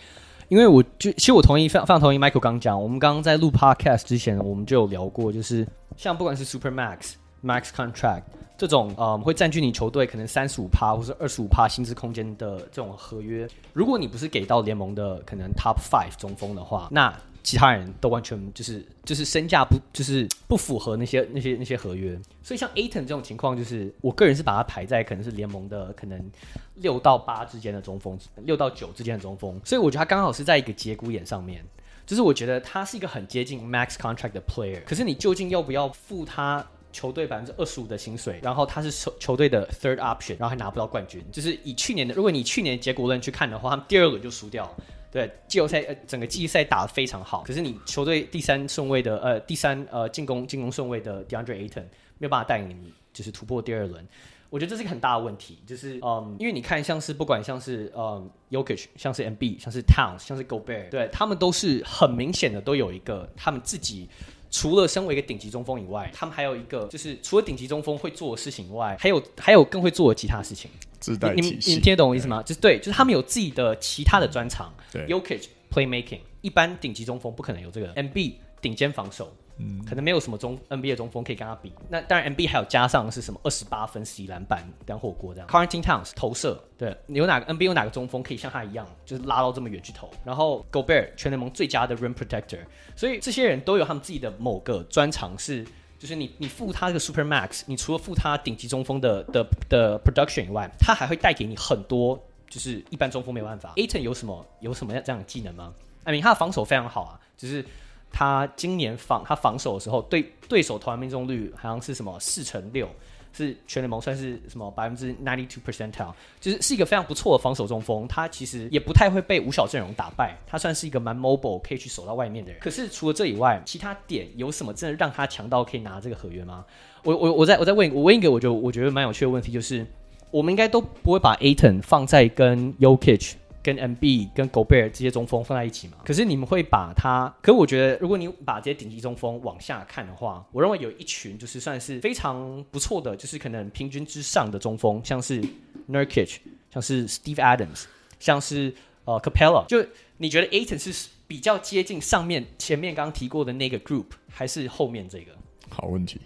因为我就其实我同意非常非常同意 Michael 刚讲，我们刚刚在录 Podcast 之前，我们就有聊过，就是像不管是 Super Max、Max Contract 这种，呃，会占据你球队可能三十五趴或是二十五趴薪资空间的这种合约，如果你不是给到联盟的可能 Top Five 中锋的话，那其他人都完全就是就是身价不就是不符合那些那些那些合约，所以像 Aton 这种情况，就是我个人是把他排在可能是联盟的可能六到八之间的中锋，六到九之间的中锋，所以我觉得他刚好是在一个节骨眼上面，就是我觉得他是一个很接近 max contract 的 player，可是你究竟要不要付他球队百分之二十五的薪水，然后他是球球队的 third option，然后还拿不到冠军，就是以去年的，如果你去年结果论去看的话，他们第二轮就输掉了。对，季后赛呃，整个季赛打得非常好，可是你球队第三顺位的呃第三呃进攻进攻顺位的 DeAndre Ayton 没有办法带领你就是突破第二轮，我觉得这是一个很大的问题，就是嗯，因为你看像是不管像是嗯 Jokic 像是 MB 像是 Towns 像是 Gobert，对他们都是很明显的都有一个他们自己除了身为一个顶级中锋以外，他们还有一个就是除了顶级中锋会做的事情以外，还有还有更会做的其他事情。自带你们你们听得懂我意思吗？就是对，就是他们有自己的其他的专长。对 y o k i c playmaking，一般顶级中锋不可能有这个。MB 顶尖防守，嗯，可能没有什么中 NBA 的中锋可以跟他比。那当然，MB 还有加上是什么二十八分、十一篮板、两火锅这样。Karl-Anthony Towns 投射，对，有哪个 NBA 有哪个中锋可以像他一样，就是拉到这么远去投？然后 Gobert 全联盟最佳的 rim protector，所以这些人都有他们自己的某个专长是。就是你，你付他这个 Super Max，你除了付他顶级中锋的的的 production 以外，他还会带给你很多，就是一般中锋没办法。a t o n 有什么有什么样这样的技能吗？I mean，他的防守非常好啊，就是他今年防他防守的时候，对对手投篮命中率好像是什么四成六。是全联盟算是什么百分之 ninety two percentile，就是是一个非常不错的防守中锋。他其实也不太会被五小阵容打败，他算是一个蛮 mobile，可以去守到外面的人。可是除了这以外，其他点有什么真的让他强到可以拿这个合约吗？我我我再我再问我问一个，我就我觉得蛮有趣的问题，就是我们应该都不会把 Aton 放在跟 Yo Kitch 跟 MB 跟 Gobert 这些中锋放在一起嘛？可是你们会把他？可是我觉得，如果你把这些顶级中锋往下看的话，我认为有一群就是算是非常不错的，就是可能平均之上的中锋，像是 Nurkic，像是 Steve Adams，像是呃 Capella。就你觉得 Ayton 是比较接近上面前面刚刚提过的那个 group，还是后面这个？好问题，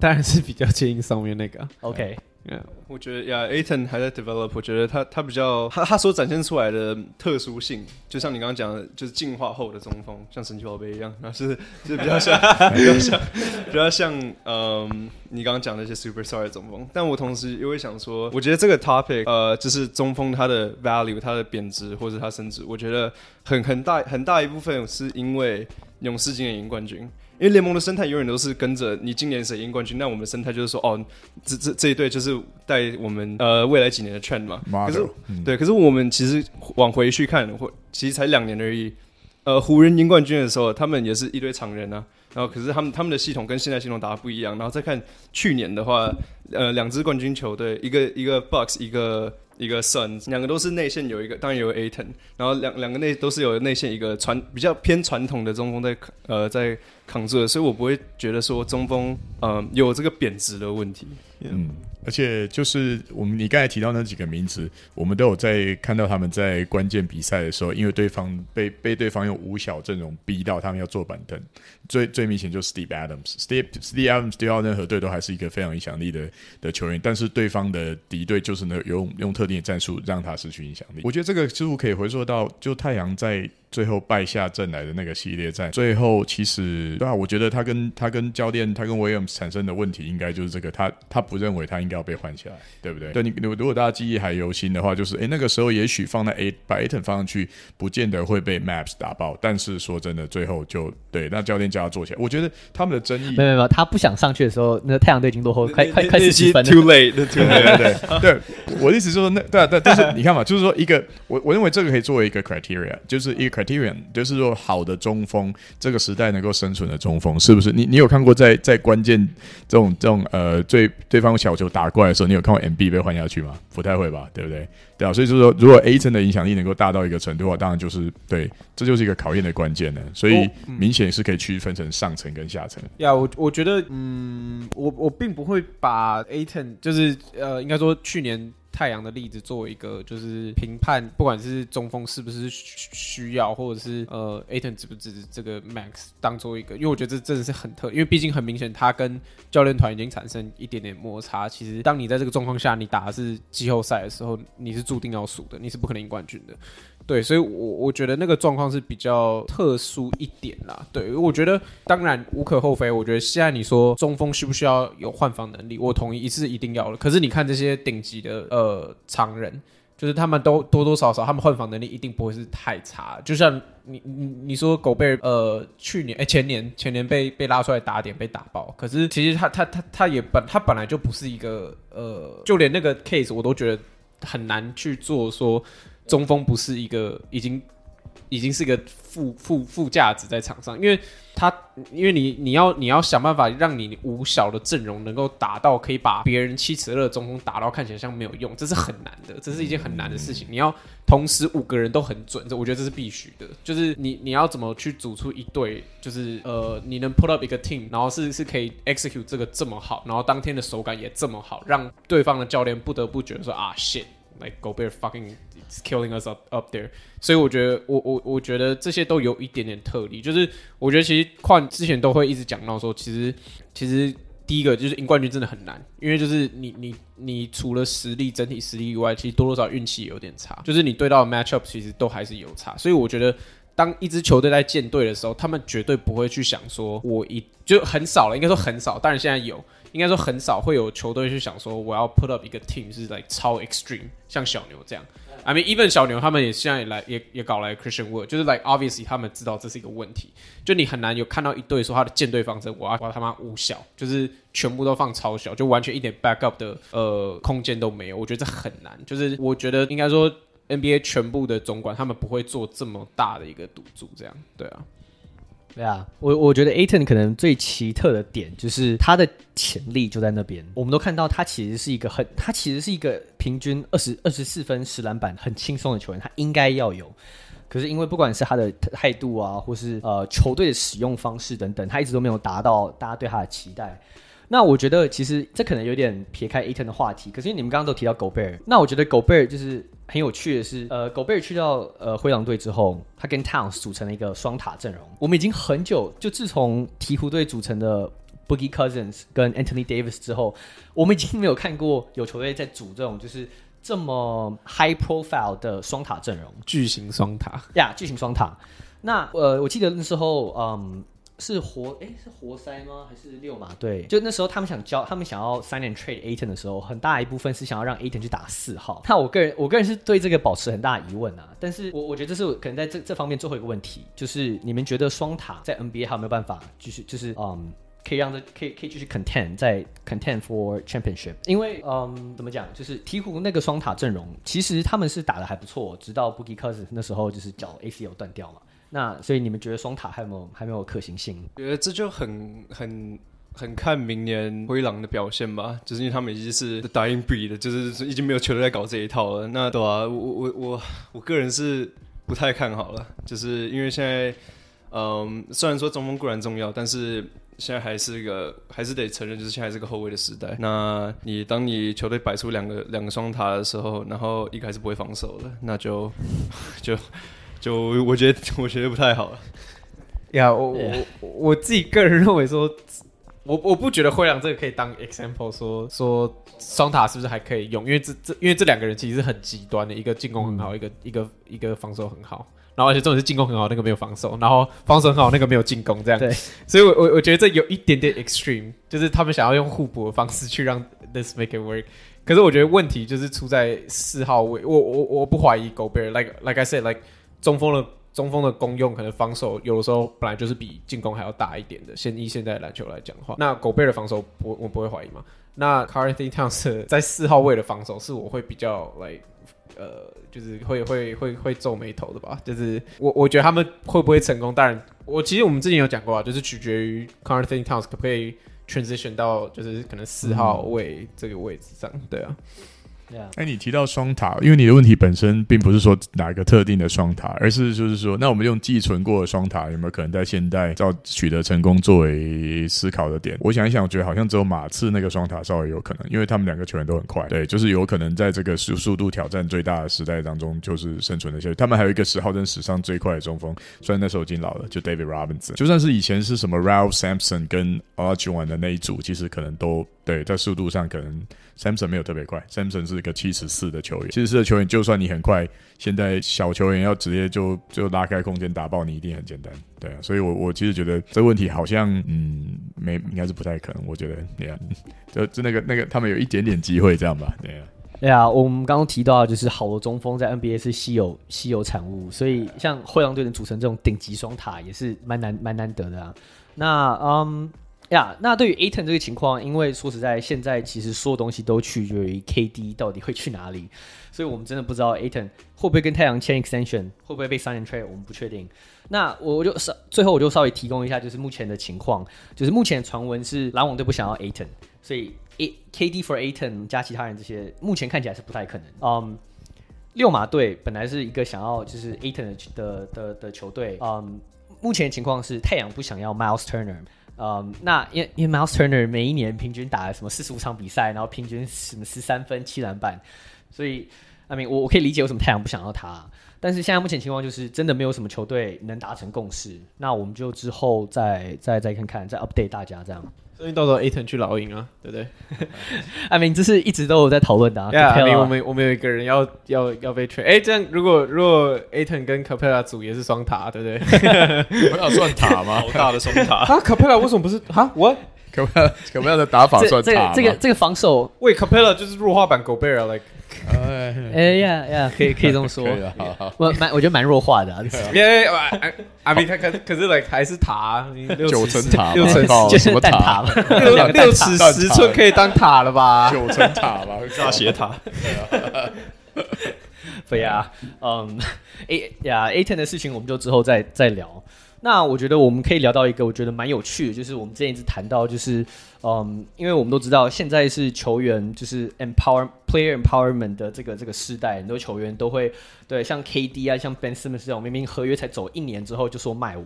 当然是比较接近上面那个。OK。Yeah, 我觉得呀、yeah,，Ayton 还在 develop。我觉得他他比较他 他所展现出来的特殊性，就像你刚刚讲的，就是进化后的中锋，像神奇宝贝一样，那是是比较像 比较像比较像嗯，你刚刚讲那些 superstar 的中锋。但我同时又会想说，我觉得这个 topic 呃，就是中锋它的 value、它的贬值或者它升值，我觉得很很大很大一部分是因为勇士今年赢冠军。因为联盟的生态永远都是跟着你今年谁赢冠军，那我们的生态就是说，哦，这这这一队就是带我们呃未来几年的 trend 嘛。可是，嗯、对，可是我们其实往回去看，或其实才两年而已。呃，湖人赢冠军的时候，他们也是一堆常人啊。然后，可是他们他们的系统跟现在系统打的不一样。然后再看去年的话，呃，两支冠军球队，一个一个 Bucks，一个。一个省两个都是内线有一个，当然有 Aton，然后两两个内都是有内线一个传比较偏传统的中锋在呃在扛住的，所以我不会觉得说中锋呃有这个贬值的问题。嗯，而且就是我们你刚才提到那几个名词，我们都有在看到他们在关键比赛的时候，因为对方被被对方用五小阵容逼到，他们要坐板凳。最最明显就是 Steve Adams，Steve Steve Adams 丢到任何队都还是一个非常影响力的的球员，但是对方的敌对就是呢用用特定的战术让他失去影响力。我觉得这个似乎可以回溯到就太阳在。最后败下阵来的那个系列战，最后其实对啊，我觉得他跟他跟教练他跟 Williams 产生的问题，应该就是这个，他他不认为他应该要被换下来，对不对？对你如果大家记忆还犹新的话，就是哎、欸，那个时候也许放在 A 把 Ayton 放上去，不见得会被 Maps 打爆，但是说真的，最后就对那教练叫他做起来，我觉得他们的争议，没有没有，他不想上去的时候，那太阳队已经落后快快快十几分了，too late，too late，对对对，我的意思就是说那对啊对，但是你看嘛，就是说一个我我认为这个可以作为一个 criteria，就是一个 criterion，就是。说好的中锋，这个时代能够生存的中锋，是不是？你你有看过在在关键这种这种呃，对对方小球打过来的时候，你有看过 MB 被换下去吗？不太会吧，对不对？对啊，所以就是说，如果 Ayton 的影响力能够大到一个程度的话，当然就是对，这就是一个考验的关键了。所以明显是可以区分成上层跟下层。呀、oh, 嗯，我我觉得，嗯，我我并不会把 Ayton 就是呃，应该说去年。太阳的例子作为一个就是评判，不管是中锋是不是需要，或者是呃 a t o n 值不值这个 Max 当做一个，因为我觉得这真的是很特，因为毕竟很明显他跟教练团已经产生一点点摩擦。其实当你在这个状况下，你打的是季后赛的时候，你是注定要输的，你是不可能赢冠军的。对，所以我，我觉得那个状况是比较特殊一点啦。对，我觉得当然无可厚非。我觉得现在你说中锋需不需要有换防能力，我同意，是一定要的。可是你看这些顶级的呃常人，就是他们都多多少少，他们换防能力一定不会是太差。就像你你你说狗贝呃去年哎、前年前年被被拉出来打点被打爆，可是其实他他他他也本他本来就不是一个呃，就连那个 case 我都觉得很难去做说。中锋不是一个已经已经是一个负负负价值在场上，因为他因为你你要你要想办法让你五小的阵容能够打到可以把别人七尺二的中锋打到看起来像没有用，这是很难的，这是一件很难的事情。你要同时五个人都很准，这我觉得这是必须的。就是你你要怎么去组出一队，就是呃你能 put up 一个 team，然后是是可以 execute 这个这么好，然后当天的手感也这么好，让对方的教练不得不觉得说啊 shit。Like Gobert fucking it's killing us up up there，所以我觉得我我我觉得这些都有一点点特例，就是我觉得其实矿之前都会一直讲到说，其实其实第一个就是赢冠军真的很难，因为就是你你你除了实力整体实力以外，其实多多少运气有点差，就是你对到的 matchup 其实都还是有差，所以我觉得当一支球队在建队的时候，他们绝对不会去想说我一就很少了，应该说很少，当然现在有。应该说很少会有球队去想说我要 put up 一个 team 是 like 超 extreme，像小牛这样。I mean even 小牛他们也现在也来也也搞来 Christian Wood，就是 like obviously 他们知道这是一个问题。就你很难有看到一队说他的建队方针，我要我他妈五小，就是全部都放超小，就完全一点 backup 的呃空间都没有。我觉得这很难。就是我觉得应该说 NBA 全部的总管他们不会做这么大的一个赌注，这样对啊。对啊，我我觉得 Aton 可能最奇特的点就是他的潜力就在那边。我们都看到他其实是一个很，他其实是一个平均二十二十四分十篮板很轻松的球员，他应该要有。可是因为不管是他的态度啊，或是呃球队的使用方式等等，他一直都没有达到大家对他的期待。那我觉得其实这可能有点撇开 Ayton 的话题。可是你们刚刚都提到 Gobert，那我觉得 Gobert 就是。很有趣的是，呃，狗贝尔去到呃灰狼队之后，他跟 Towns 组成了一个双塔阵容。我们已经很久，就自从鹈鹕队组成的 Boogie Cousins 跟 Anthony Davis 之后，我们已经没有看过有球队在组这种就是这么 high profile 的双塔阵容，巨型双塔呀，巨型双塔。那呃，我记得那时候，嗯。是活诶，是活塞吗？还是六马？对，就那时候他们想交，他们想要 sign and trade Ayton 的时候，很大一部分是想要让 Ayton 去打四号。那我个人，我个人是对这个保持很大的疑问啊。但是我我觉得这是可能在这这方面最后一个问题，就是你们觉得双塔在 NBA 还有没有办法继续，就是嗯，可以让这可以可以继续 contend 在 contend for championship？因为嗯，怎么讲，就是鹈鹕那个双塔阵容，其实他们是打的还不错，直到 Boogie Cousins 那时候就是脚 ACL 断掉嘛。那所以你们觉得双塔还有没有还没有可行性？觉得这就很很很看明年灰狼的表现吧，就是因为他们已经是 the dying breed 的，就是已经没有球队在搞这一套了。那对啊，我我我我个人是不太看好了，就是因为现在，嗯，虽然说中锋固然重要，但是现在还是一个，还是得承认，就是现在是个后卫的时代。那你当你球队摆出两个两个双塔的时候，然后一个还是不会防守了，那就 就就我觉得我觉得不太好了。呀、yeah，我我我自己个人认为说，我我不觉得灰狼这个可以当 example 说说双塔是不是还可以用，因为这这因为这两个人其实是很极端的，一个进攻很好，嗯、一个一个一个防守很好，然后而且重点是进攻很好，那个没有防守，然后防守很好，那个没有进攻，这样。对，所以我我我觉得这有一点点 extreme，就是他们想要用互补的方式去让 this make it work。可是我觉得问题就是出在四号位，我我我不怀疑 Gobert，like like I said，like 中锋的。中锋的功用可能防守有的时候本来就是比进攻还要大一点的。现以现在篮球来讲话，那狗贝的防守我我不会怀疑嘛。那 Karl-Anthony Towns 在四号位的防守是我会比较来呃，就是会会会会皱眉头的吧。就是我我觉得他们会不会成功？当然，我其实我们之前有讲过啊，就是取决于 Karl-Anthony Towns 可不可以 transition 到就是可能四号位这个位置上，对啊。哎你提到双塔，因为你的问题本身并不是说哪个特定的双塔，而是就是说，那我们用寄存过的双塔有没有可能在现代造取得成功作为思考的点？我想一想，我觉得好像只有马刺那个双塔稍微有可能，因为他们两个球员都很快，对，就是有可能在这个速速度挑战最大的时代当中，就是生存的下去。他们还有一个十号，真史上最快的中锋，虽然那时候已经老了，就 David Robinson，就算是以前是什么 Ralph Sampson 跟 Olajuwon 的那一组，其实可能都。对，在速度上可能 Samson 没有特别快，Samson 是一个七十四的球员，七十四的球员，就算你很快，现在小球员要直接就就拉开空间打爆你，一定很简单。对啊，所以我我其实觉得这个问题好像嗯没应该是不太可能，我觉得对啊 就就那个那个他们有一点点机会这样吧，对啊。对啊，我们刚刚提到就是好的中锋在 NBA 是稀有稀有产物，所以像灰狼队能组成这种顶级双塔也是蛮难蛮难得的啊。那嗯。呀那对于 Aton 这个情况，因为说实在，现在其实所有东西都取决于 KD 到底会去哪里，所以我们真的不知道 Aton 会不会跟太阳签 extension，会不会被 sign trade，我们不确定。那我我就稍最后我就稍微提供一下，就是目前的情况，就是目前传闻是篮网队不想要 Aton，所以 A KD for Aton 加其他人这些，目前看起来是不太可能。嗯，六马队本来是一个想要就是 Aton 的的的的球队，嗯，目前的情况是太阳不想要 Miles Turner。嗯，那因为因为 Miles Turner 每一年平均打了什么四十五场比赛，然后平均什么十三分七篮板，所以 I mean 我我可以理解为什么太阳不想要他，但是现在目前情况就是真的没有什么球队能达成共识，那我们就之后再再再看看，再 update 大家这样。所以到时候 Ayton 去老鹰啊，对不对？I mean 这是一直都有在讨论的啊。Yeah, I mean, 我们我们有一个人要要要被 trade，哎，这样如果如果 Ayton 跟 Capella 组也是双塔，对不对？我要算塔吗？好大的双塔啊！Capella 为什么不是啊？What？Capela 的打法算塔吗？这个这个防守，喂，Capela 就是弱化版 Gobert，like。哎呀呀，可以可以这么说，我蛮我觉得蛮弱化的，因为阿明他可可是 like 还是塔，九层塔，六层 就是蛋塔嘛，六六尺十寸可以当塔了吧？九层塔吧，大斜塔。对呀，嗯，A 呀，Ayton 的事情我们就之后再再聊。那我觉得我们可以聊到一个我觉得蛮有趣的，就是我们之前一直谈到，就是嗯，因为我们都知道现在是球员就是 empower player empowerment 的这个这个时代，很多球员都会对像 KD 啊，像 Ben Simmons 这种明明合约才走一年之后就说卖我。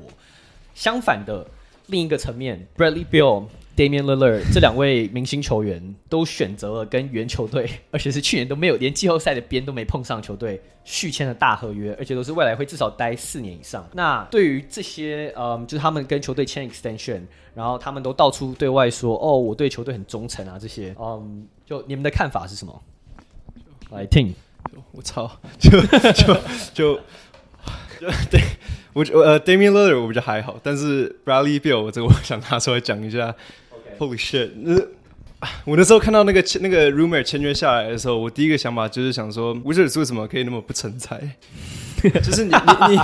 相反的另一个层面，Bradley Beal。Damian Lillard 这两位明星球员都选择了跟原球队，而且是去年都没有连季后赛的边都没碰上球队续签的大合约，而且都是未来会至少待四年以上。那对于这些，嗯，就是他们跟球队签 extension，然后他们都到处对外说，哦，我对球队很忠诚啊，这些，嗯，就你们的看法是什么？来听，我操，就就就，就对。我呃，Damian Lillard 我觉得还好，但是 Bradley Beal 这个我想拿出来讲一下。Holy shit！那我那时候看到那个那个 rumor 签约下来的时候，我第一个想法就是想说，Wizards 为什么可以那么不成才？就是你你你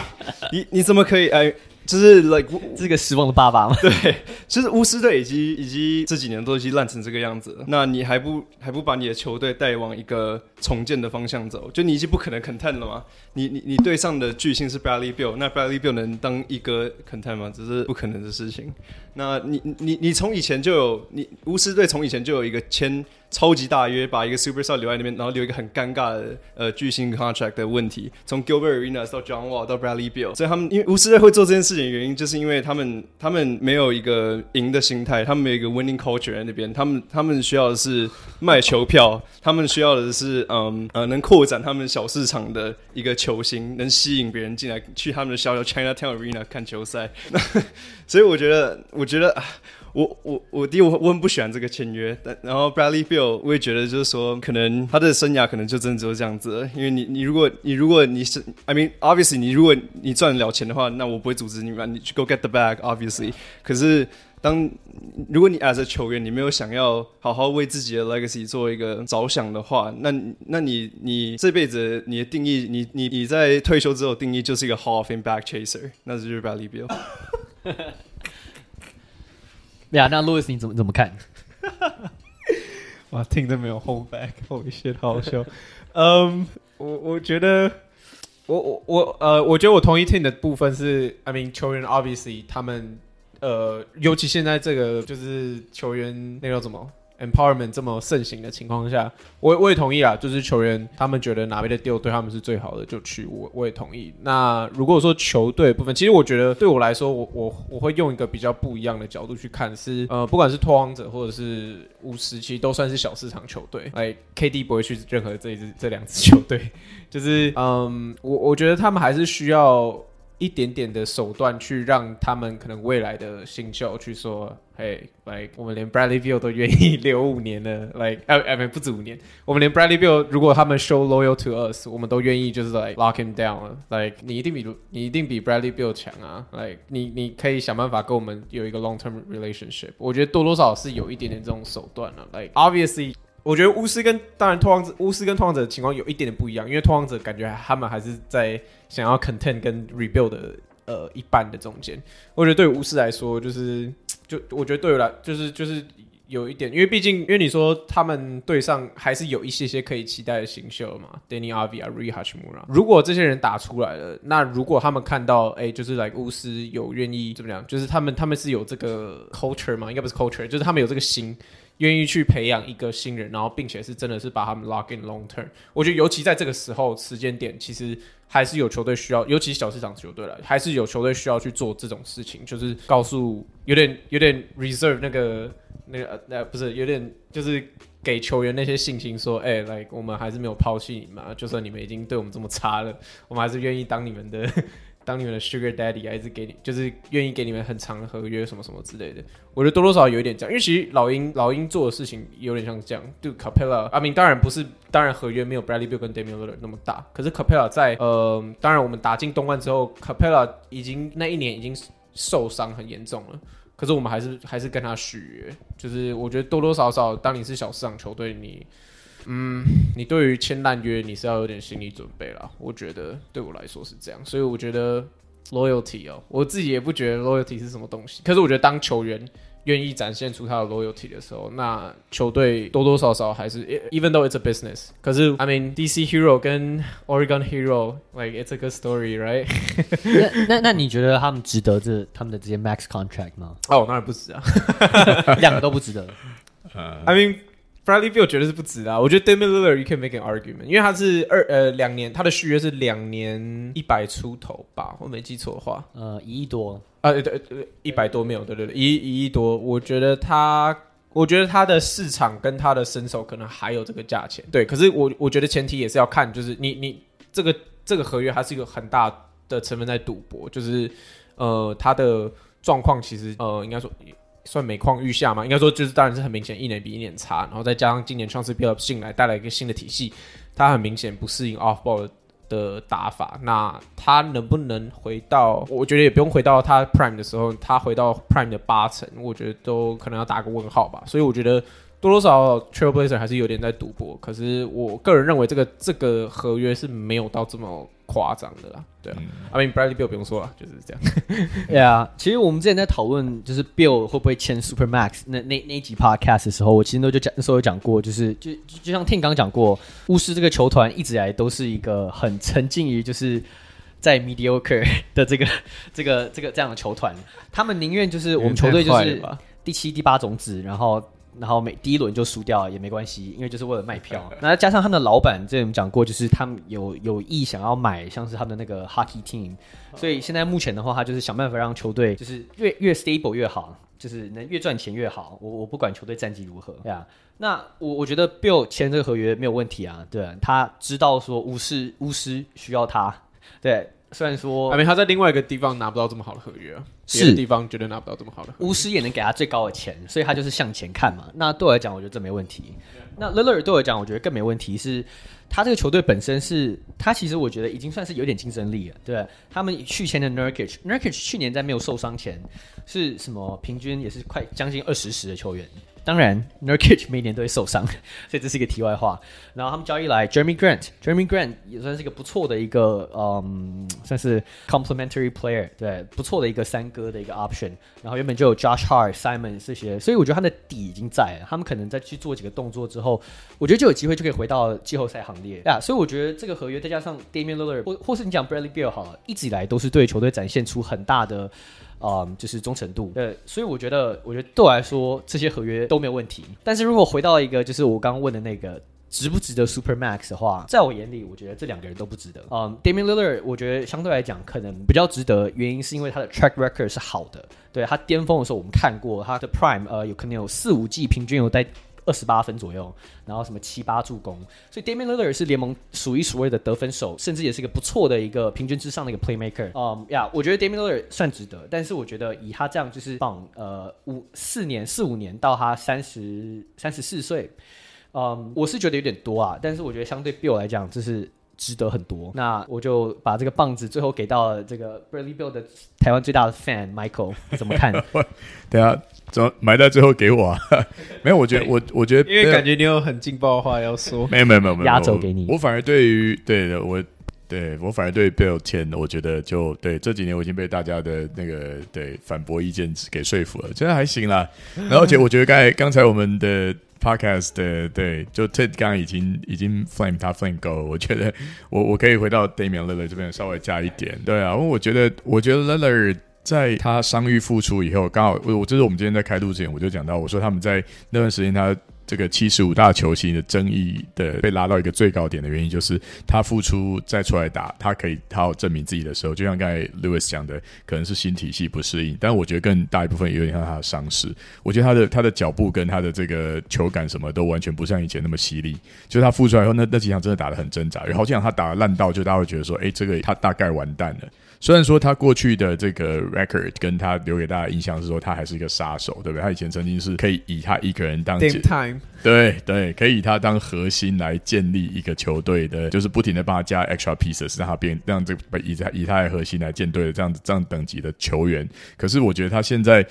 你你怎么可以哎？就是 like 这个失望的爸爸吗？对，其实巫师队以及以及这几年都已经烂成这个样子了，那你还不还不把你的球队带往一个重建的方向走？就你已经不可能 content 了吗？你你你队上的巨星是 Bradley Bill，那 Bradley Bill 能当一哥 content 吗？这是不可能的事情。那你你你从以前就有你巫师队从以前就有一个签超级大约，把一个 superstar 留在那边，然后留一个很尴尬的呃巨星 contract 的问题，从 Gilbert Arenas 到 John Wall 到 Bradley Beal，所以他们因为巫师队会做这件事情的原因，就是因为他们他们没有一个赢的心态，他们没有一个 winning culture 在那边，他们他们需要的是卖球票，他们需要的是嗯呃能扩展他们小市场的一个球星，能吸引别人进来去他们的小小 Chinatown Arena 看球赛，所以我觉得我觉得。我我我第一我我很不喜欢这个签约，但然后 Bradley Beal 我也觉得就是说，可能他的生涯可能就真的只有这样子，因为你你如果你如果你是 I mean obviously 你如果你赚得了钱的话，那我不会阻止你嘛，你去 go get the bag obviously。可是当如果你 as a 球员，你没有想要好好为自己的 legacy 做一个着想的话，那那你你这辈子你的定义，你你你在退休之后定义就是一个 Hall of Fame back chaser，那就是 Bradley Beal。呀，那路易斯你怎么怎么看？哇，听着没有 hold back，Holy shit，好好笑。嗯，我我觉得，我我我呃，我觉得我同意听的部分是，I mean 球员 obviously 他们呃，尤其现在这个就是球员那个什么。Empowerment 这么盛行的情况下，我我也同意啦。就是球员他们觉得哪边的 deal 对他们是最好的，就去。我我也同意。那如果说球队部分，其实我觉得对我来说，我我我会用一个比较不一样的角度去看，是呃，不管是拓荒者或者是巫师，其实都算是小市场球队。哎，KD 不会去任何这一支这两支球队，就是嗯，我我觉得他们还是需要。一点点的手段去让他们可能未来的新秀去说，嘿，like 我们连 Bradley Beal 都愿意留五年了，like 哎哎不止五年，我们连 Bradley Beal 如果他们 show loyal to us，我们都愿意就是 like lock him down 了，like 你一定比你一定比 Bradley Beal 强啊，like 你你可以想办法跟我们有一个 long term relationship，我觉得多多少少是有一点点这种手段了，like obviously。我觉得巫师跟当然拓荒者，巫师跟拓荒者的情况有一点点不一样，因为拓荒者感觉他们还是在想要 content 跟 rebuild 的呃一半的中间。我觉得对于巫师来说，就是就我觉得对于来就是就是有一点，因为毕竟因为你说他们队上还是有一些些可以期待的新秀嘛，Deni Avdija、Rui Hachimura。如果这些人打出来了，那如果他们看到哎、就是来、巫师有愿意怎么样，就是他们他们是有这个 culture 嘛，应该不是 culture，就是他们有这个心。愿意去培养一个新人，然后并且是真的是把他们 lock in long term。我觉得尤其在这个时候时间点，其实还是有球队需要，尤其小市场球队了，还是有球队需要去做这种事情，就是告诉有点有点 reserve 那个那个呃不是有点就是给球员那些信心，说哎，来、我们还是没有抛弃你们，就算你们已经对我们这么差了，我们还是愿意当你们的。当你们的 Sugar Daddy 还是给你，就是愿意给你们很长的合约什么什么之类的。我觉得多多少少有一点这样，因为其实老鹰老鹰做的事情有点像这样。就 Capela，I mean 当然不是，当然合约没有 Bradley Beal 跟 Damian l i l l a r 那么大。可是 Capela 在呃，当然我们打进东冠之后，Capela 已经那一年已经受伤很严重了。可是我们还是还是跟他续约。就是我觉得多多少少，当你是小市场球队，你。嗯，你对于签烂约你是要有点心理准备啦。我觉得对我来说是这样，所以我觉得 loyalty 哦，我自己也不觉得 loyalty 是什么东西。可是我觉得当球员愿意展现出他的 loyalty 的时候，那球队多多少少还是 even though it's a business。可是 I mean DC Hero 跟 Oregon Hero like it's a good story, right？那那那你觉得他们值得这他们的这些 max contract 吗？哦，当然不值啊，两个都不值得。呃，I mean。Bradley Beal 绝对是不值啊！我觉得 Damian Lillard you can make an argument，因为他是二呃两年，他的续约是两年一百出头吧，我没记错的话，呃一亿多啊，对对对，一百多没有，对对对，一一亿多，我觉得他，我觉得他的市场跟他的身手可能还有这个价钱，对，可是我我觉得前提也是要看，就是你你这个这个合约还是一个很大的成分在赌博，就是呃他的状况其实呃应该说。算每况愈下嘛？应该说就是，当然是很明显，一年比一年差。然后再加上今年创世 Billups 进来，带来一个新的体系，他很明显不适应 off ball 的打法。那他能不能回到？我觉得也不用回到他 prime 的时候，他回到 prime 的八成，我觉得都可能要打个问号吧。所以我觉得多多少少 Trailblazer 还是有点在赌博。可是我个人认为，这个这个合约是没有到这么。夸张的啦，对啊、嗯、，I mean Bradley Bill 不用说了，就是这样。对啊，其实我们之前在讨论就是 Bill 会不会签 Supermax 那那那集 Podcast 的时候，我其实都就讲那时候有讲过，就是就就像 Tim 刚讲过，巫师这个球团一直以来都是一个很沉浸于就是在 mediocre 的这个 这个这个这样的球团，他们宁愿就是我们球队就是第七第八种子，然后。然后每第一轮就输掉也没关系，因为就是为了卖票。那加上他们的老板，之前我们讲过，就是他们有有意想要买，像是他们的那个 hockey team，所以现在目前的话，他就是想办法让球队就是越越 stable 越好，就是能越赚钱越好。我我不管球队战绩如何，对啊。那我我觉得 Bill 签这个合约没有问题啊，对啊，他知道说巫师巫师需要他，对。虽然说，因为他在另外一个地方拿不到这么好的合约啊，是地方绝对拿不到这么好的。巫师也能给他最高的钱，所以他就是向前看嘛。那对我来讲，我觉得这没问题。那 Lillard 对我来讲，我觉得更没问题是，他这个球队本身是，他其实我觉得已经算是有点竞争力了。对，他们续签的 Nurkic，Nurkic 去年在没有受伤前是什么平均也是快将近二十十的球员。当然，Nurkic 每年都会受伤，所以这是一个题外话。然后他们交易来 Jeremy Grant，Jeremy Grant 也算是一个不错的一个，嗯，算是 complementary player，对，不错的一个三哥的一个 option。然后原本就有 Josh Hart、Simon 这些，所以我觉得他的底已经在了。他们可能再去做几个动作之后，我觉得就有机会就可以回到季后赛行列呀。Yeah, 所以我觉得这个合约再加上 Damian Lillard，或或是你讲 Bradley Beal 好了，一直以来都是对球队展现出很大的。嗯，就是忠诚度。对，所以我觉得，我觉得对我来说，这些合约都没有问题。但是如果回到一个，就是我刚刚问的那个，值不值得 Super Max 的话，在我眼里，我觉得这两个人都不值得。嗯，Damian Lillard，我觉得相对来讲可能比较值得，原因是因为他的 Track Record 是好的。对，他巅峰的时候，我们看过他的 Prime，呃，有可能有四五季平均有在。二十八分左右，然后什么七八助攻，所以 Damian Lillard 是联盟数一数二的得分手，甚至也是一个不错的一个平均之上的一个 playmaker。嗯呀，我觉得 Damian Lillard 算值得，但是我觉得以他这样就是放呃五四年四五年到他三十三十四岁，嗯，我是觉得有点多啊，但是我觉得相对 Bill 来讲，这是。值得很多，那我就把这个棒子最后给到了这个 Bradley Bill 的台湾最大的 fan Michael，怎么看？等下怎么埋在最后给我啊？没有，我觉得我我觉得，因为感觉你有很劲爆的话要说，没有没有没有没有压轴给你。我反而对于对的我对我反而对 Bill 签，我觉得就对这几年我已经被大家的那个对反驳意见给说服了，真的还行啦。然后而且我觉得刚才刚才我们的。Podcast 的对，就 Ted 刚刚已经已经 flame 他 flame 够了，我觉得我我可以回到 Damian l i l l a r 这边稍微加一点，对啊，因为我觉得我觉得 l i l l a r 在他伤愈复出以后，刚好我我这是我们今天在开录之前我就讲到，我说他们在那段时间他。这个七十五大球星的争议的被拉到一个最高点的原因，就是他复出再出来打，他可以好好证明自己的时候，就像刚才 Lewis 讲的，可能是新体系不适应，但我觉得更大一部分有点像他的伤势。我觉得他的他的脚步跟他的这个球感什么都完全不像以前那么犀利。就他复出来后，那那几场真的打得很挣扎，有好几场他打得烂到，就大家会觉得说，哎，这个他大概完蛋了。虽然说他过去的这个 record 跟他留给大家的印象是说他还是一个杀手，对不对？他以前曾经是可以以他一个人当 time，对对，可以以他当核心来建立一个球队的，就是不停的帮他加 extra pieces，让他变让这个以他以他的核心来建队的这样子这样等级的球员。可是我觉得他现在，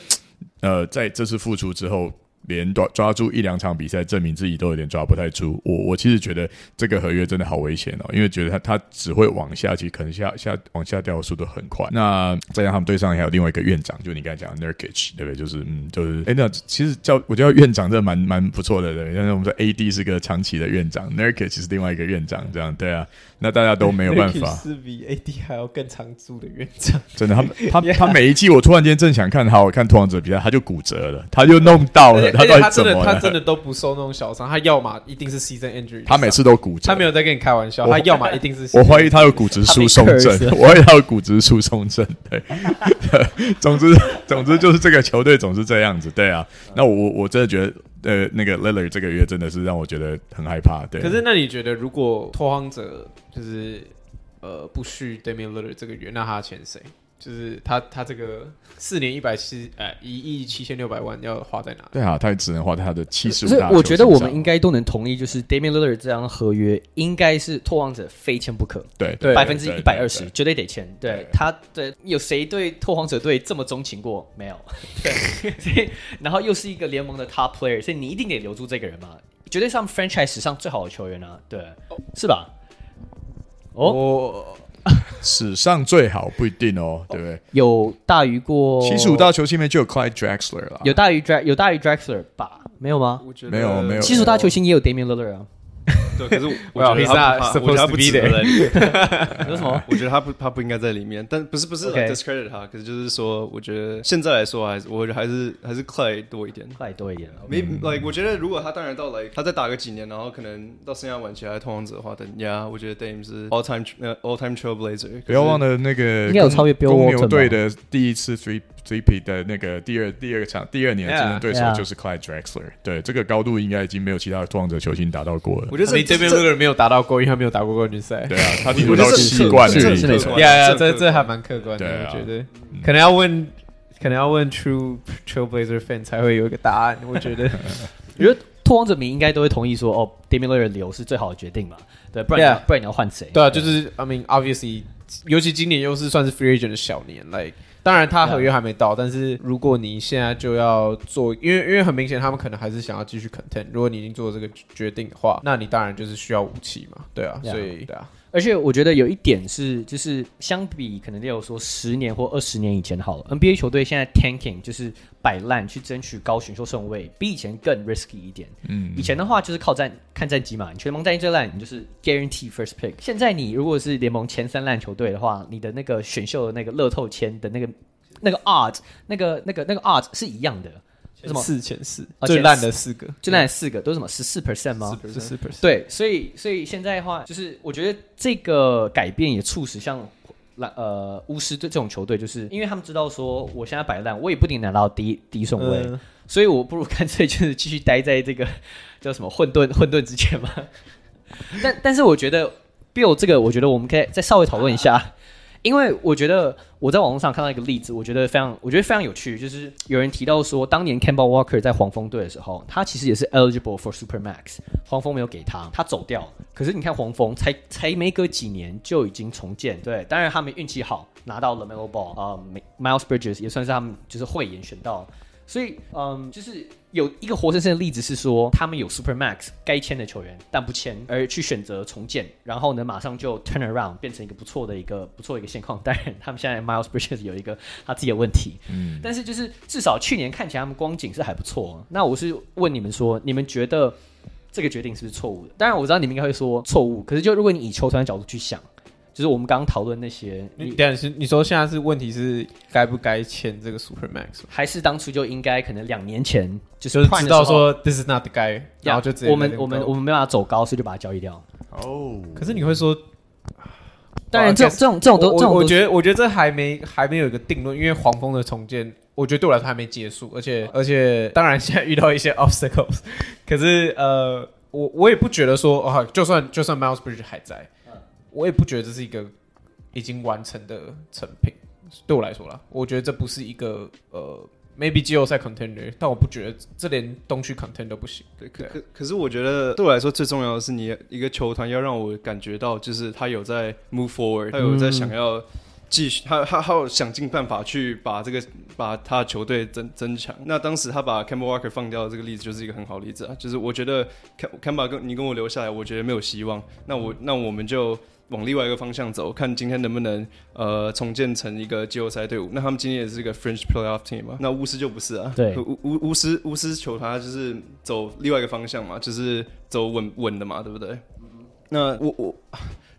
呃，在这次复出之后。连抓抓住一两场比赛，证明自己都有点抓不太住。我我其实觉得这个合约真的好危险哦，因为觉得他他只会往下，其实可能下下往下掉的速度很快。那再加上他们队上还有另外一个院长，就你刚才讲的 Nurkic，对不对？就是嗯，就是哎，那其实叫我觉得院长，这蛮蛮不错的，对。但是我们说 AD 是个长期的院长，Nurkic 是另外一个院长，这样对啊。那大家都没有办法，是比 AD 还要更长驻的院长。真的，他他他每一季，我突然间正想看好我看拓王者比赛，他就骨折了，他就弄到了，他到底怎么了？他真的都不受那种小伤，他要么一定是 season injury，他每次都骨折，他没有在跟你开玩笑，他要么一定是。我怀疑他有骨质疏松症，我怀疑他有骨质疏松症。对，总之总之就是这个球队总是这样子，对啊。那我我真的觉得。呃，那个 Lillard 这个月真的是让我觉得很害怕。对，可是那你觉得，如果拓荒者就是呃不续 Damian Lillard 这个月，那他签谁？就是他，他这个四年一百七，呃，一亿七千六百万要花在哪里？对啊，他也只能花在他的七十五。所以我觉得我们应该都能同意，就是 Damian Lillard 这张合约应该是拓荒者非签不可。对，百分之一百二十绝对得签。对他，的有谁对拓荒者队这么钟情过？没有。对，所以然后又是一个联盟的 Top Player，所以你一定得留住这个人嘛，绝对是 Franchise 史上最好的球员啊，对，是吧？哦。Oh, 史上最好不一定哦，对不对？有大于过七十五大球星里面就有 Clyde Drexler 了，有大于 Dra 有大于 Drexler 吧？没有吗？没有没有。七十五大球星也有 Damian Lillard 啊。对，可是我觉得他我觉得他不值得 there. 在里面。有什么？我觉得他不，他不应该在里面。但不是不是 discredit 他，可是就是说，我觉得现在来说还是，我觉得还是还是 Clay 多一点。快多一点。没 like 我觉得如果他当然到 like 他再打个几年，然后可能到生涯晚期还是拓荒者的话，等呀，我觉得 Dame 是 all time 呃 all time trailblazer。不要忘了那个应该有超越公牛队的第一次 three peat 的那个第二第二场第二年的竞争对手就是 Clyde Drexler。对，这个高度应该已经没有其他的拓荒者球星达到过了我。觉得你这边这这个人没有达到过，因为他没有打过冠军赛。对啊，他 顶多到我觉得这七冠而是已。是没错呀呀，这这这还蛮客观的，对啊我觉得可能要问，可能要问 True Trailblazer fan 才会有一个答案。我觉得，我觉得拓荒者迷应该都会同意说，哦，Damian Lillard 留是最好的决定嘛？对，不然 Yeah. 不然你要换谁？对啊，就是 I mean obviously，尤其今年又是算是 free agent 的小年，like 当然他合约还没到，但是如果你现在就要做，因为因为很明显他们可能还是想要继续 content。如果你已经做这个决定的话，那你当然就是需要武器嘛，对啊.所以对啊，而且我觉得有一点是，就是相比可能例如说十年或二十年以前好了，NBA 球队现在 tanking 就是摆烂去争取高选秀顺位，比以前更 risky 一点。嗯以前的话就是靠战看战绩嘛，你全联盟战绩最烂，你就是 guarantee first pick。现在你如果是联盟前三烂球队的话，你的那个选秀的那个乐透签的那个那个 odds，那个那个那个 odds 是一样的，什么？四前四哦最烂的四个，最烂的四个都是什么？十四 percent 吗？十四 percent，对，所以所以现在的话，就是我觉得这个改变也促使像蓝呃巫师这种球队，就是因为他们知道说，我现在摆烂，我也不一定拿到第一第一顺位，嗯。所以我不如干脆就是继续待在这个 叫什么混沌混沌之前嘛。但但是我觉得 Bill 这个，我觉得我们可以再稍微讨论一下。因为我觉得我在网络上看到一个例子，我觉得非常，我觉得非常有趣，就是有人提到说，当年 Campbell Walker 在黄蜂队的时候，他其实也是 eligible for Supermax，黄蜂没有给他，他走掉。可是你看黄蜂才才没隔几年就已经重建，对，当然他们运气好拿到了 LaMelo Ball 啊、呃、，Miles Bridges 也算是他们就是慧眼选到。所以，嗯，就是有一个活生生的例子是说，他们有 Super Max 该签的球员，但不签，而去选择重建，然后呢，马上就 turn around 变成一个不错的一个不错的一个现况。当然，他们现在 Miles Bridges 有一个他自己的问题，嗯，但是就是至少去年看起来他们光景是还不错。那我是问你们说，你们觉得这个决定是不是错误的？当然，我知道你们应该会说错误，可是就如果你以球团的角度去想。就是我们刚刚讨论那些，你等是你说现在是问题是该不该签这个 Super Max，还是当初就应该可能两年前就是就是知道说 This is not the guy，然后就直接我们我们我们没办法走高，所以就把它交易掉。哦，可是你会说，当然这种这种这种都我这种我觉得我觉得这还没还没有一个定论，因为黄蜂的重建，我觉得对我来说还没结束，而且而且当然现在遇到一些 obstacles，可是呃，我我也不觉得说哦，就算就算 Miles Bridges 还在。我也不觉得这是一个已经完成的成品，对我来说啦，我觉得这不是一个呃，maybe 季后赛 contender，但我不觉得这连东区 contender 都不行。对，可可可是我觉得对我来说最重要的是，你一个球团要让我感觉到，就是他有在 move forward，他有在想要继续，他他他有想尽办法去把这个把他的球队增增强。那当时他把 Kemba Walker 放掉的这个例子就是一个很好的例子啊，就是我觉得 Kemba 跟你跟我留下来，我觉得没有希望。那我那我们就。往另外一个方向走，看今天能不能呃重建成一个季后赛队伍。那他们今天也是一个 French Playoff Team 嘛？那巫师就不是啊。对，巫巫巫师巫师球团就是走另外一个方向嘛，就是走稳稳的嘛，对不对？那我我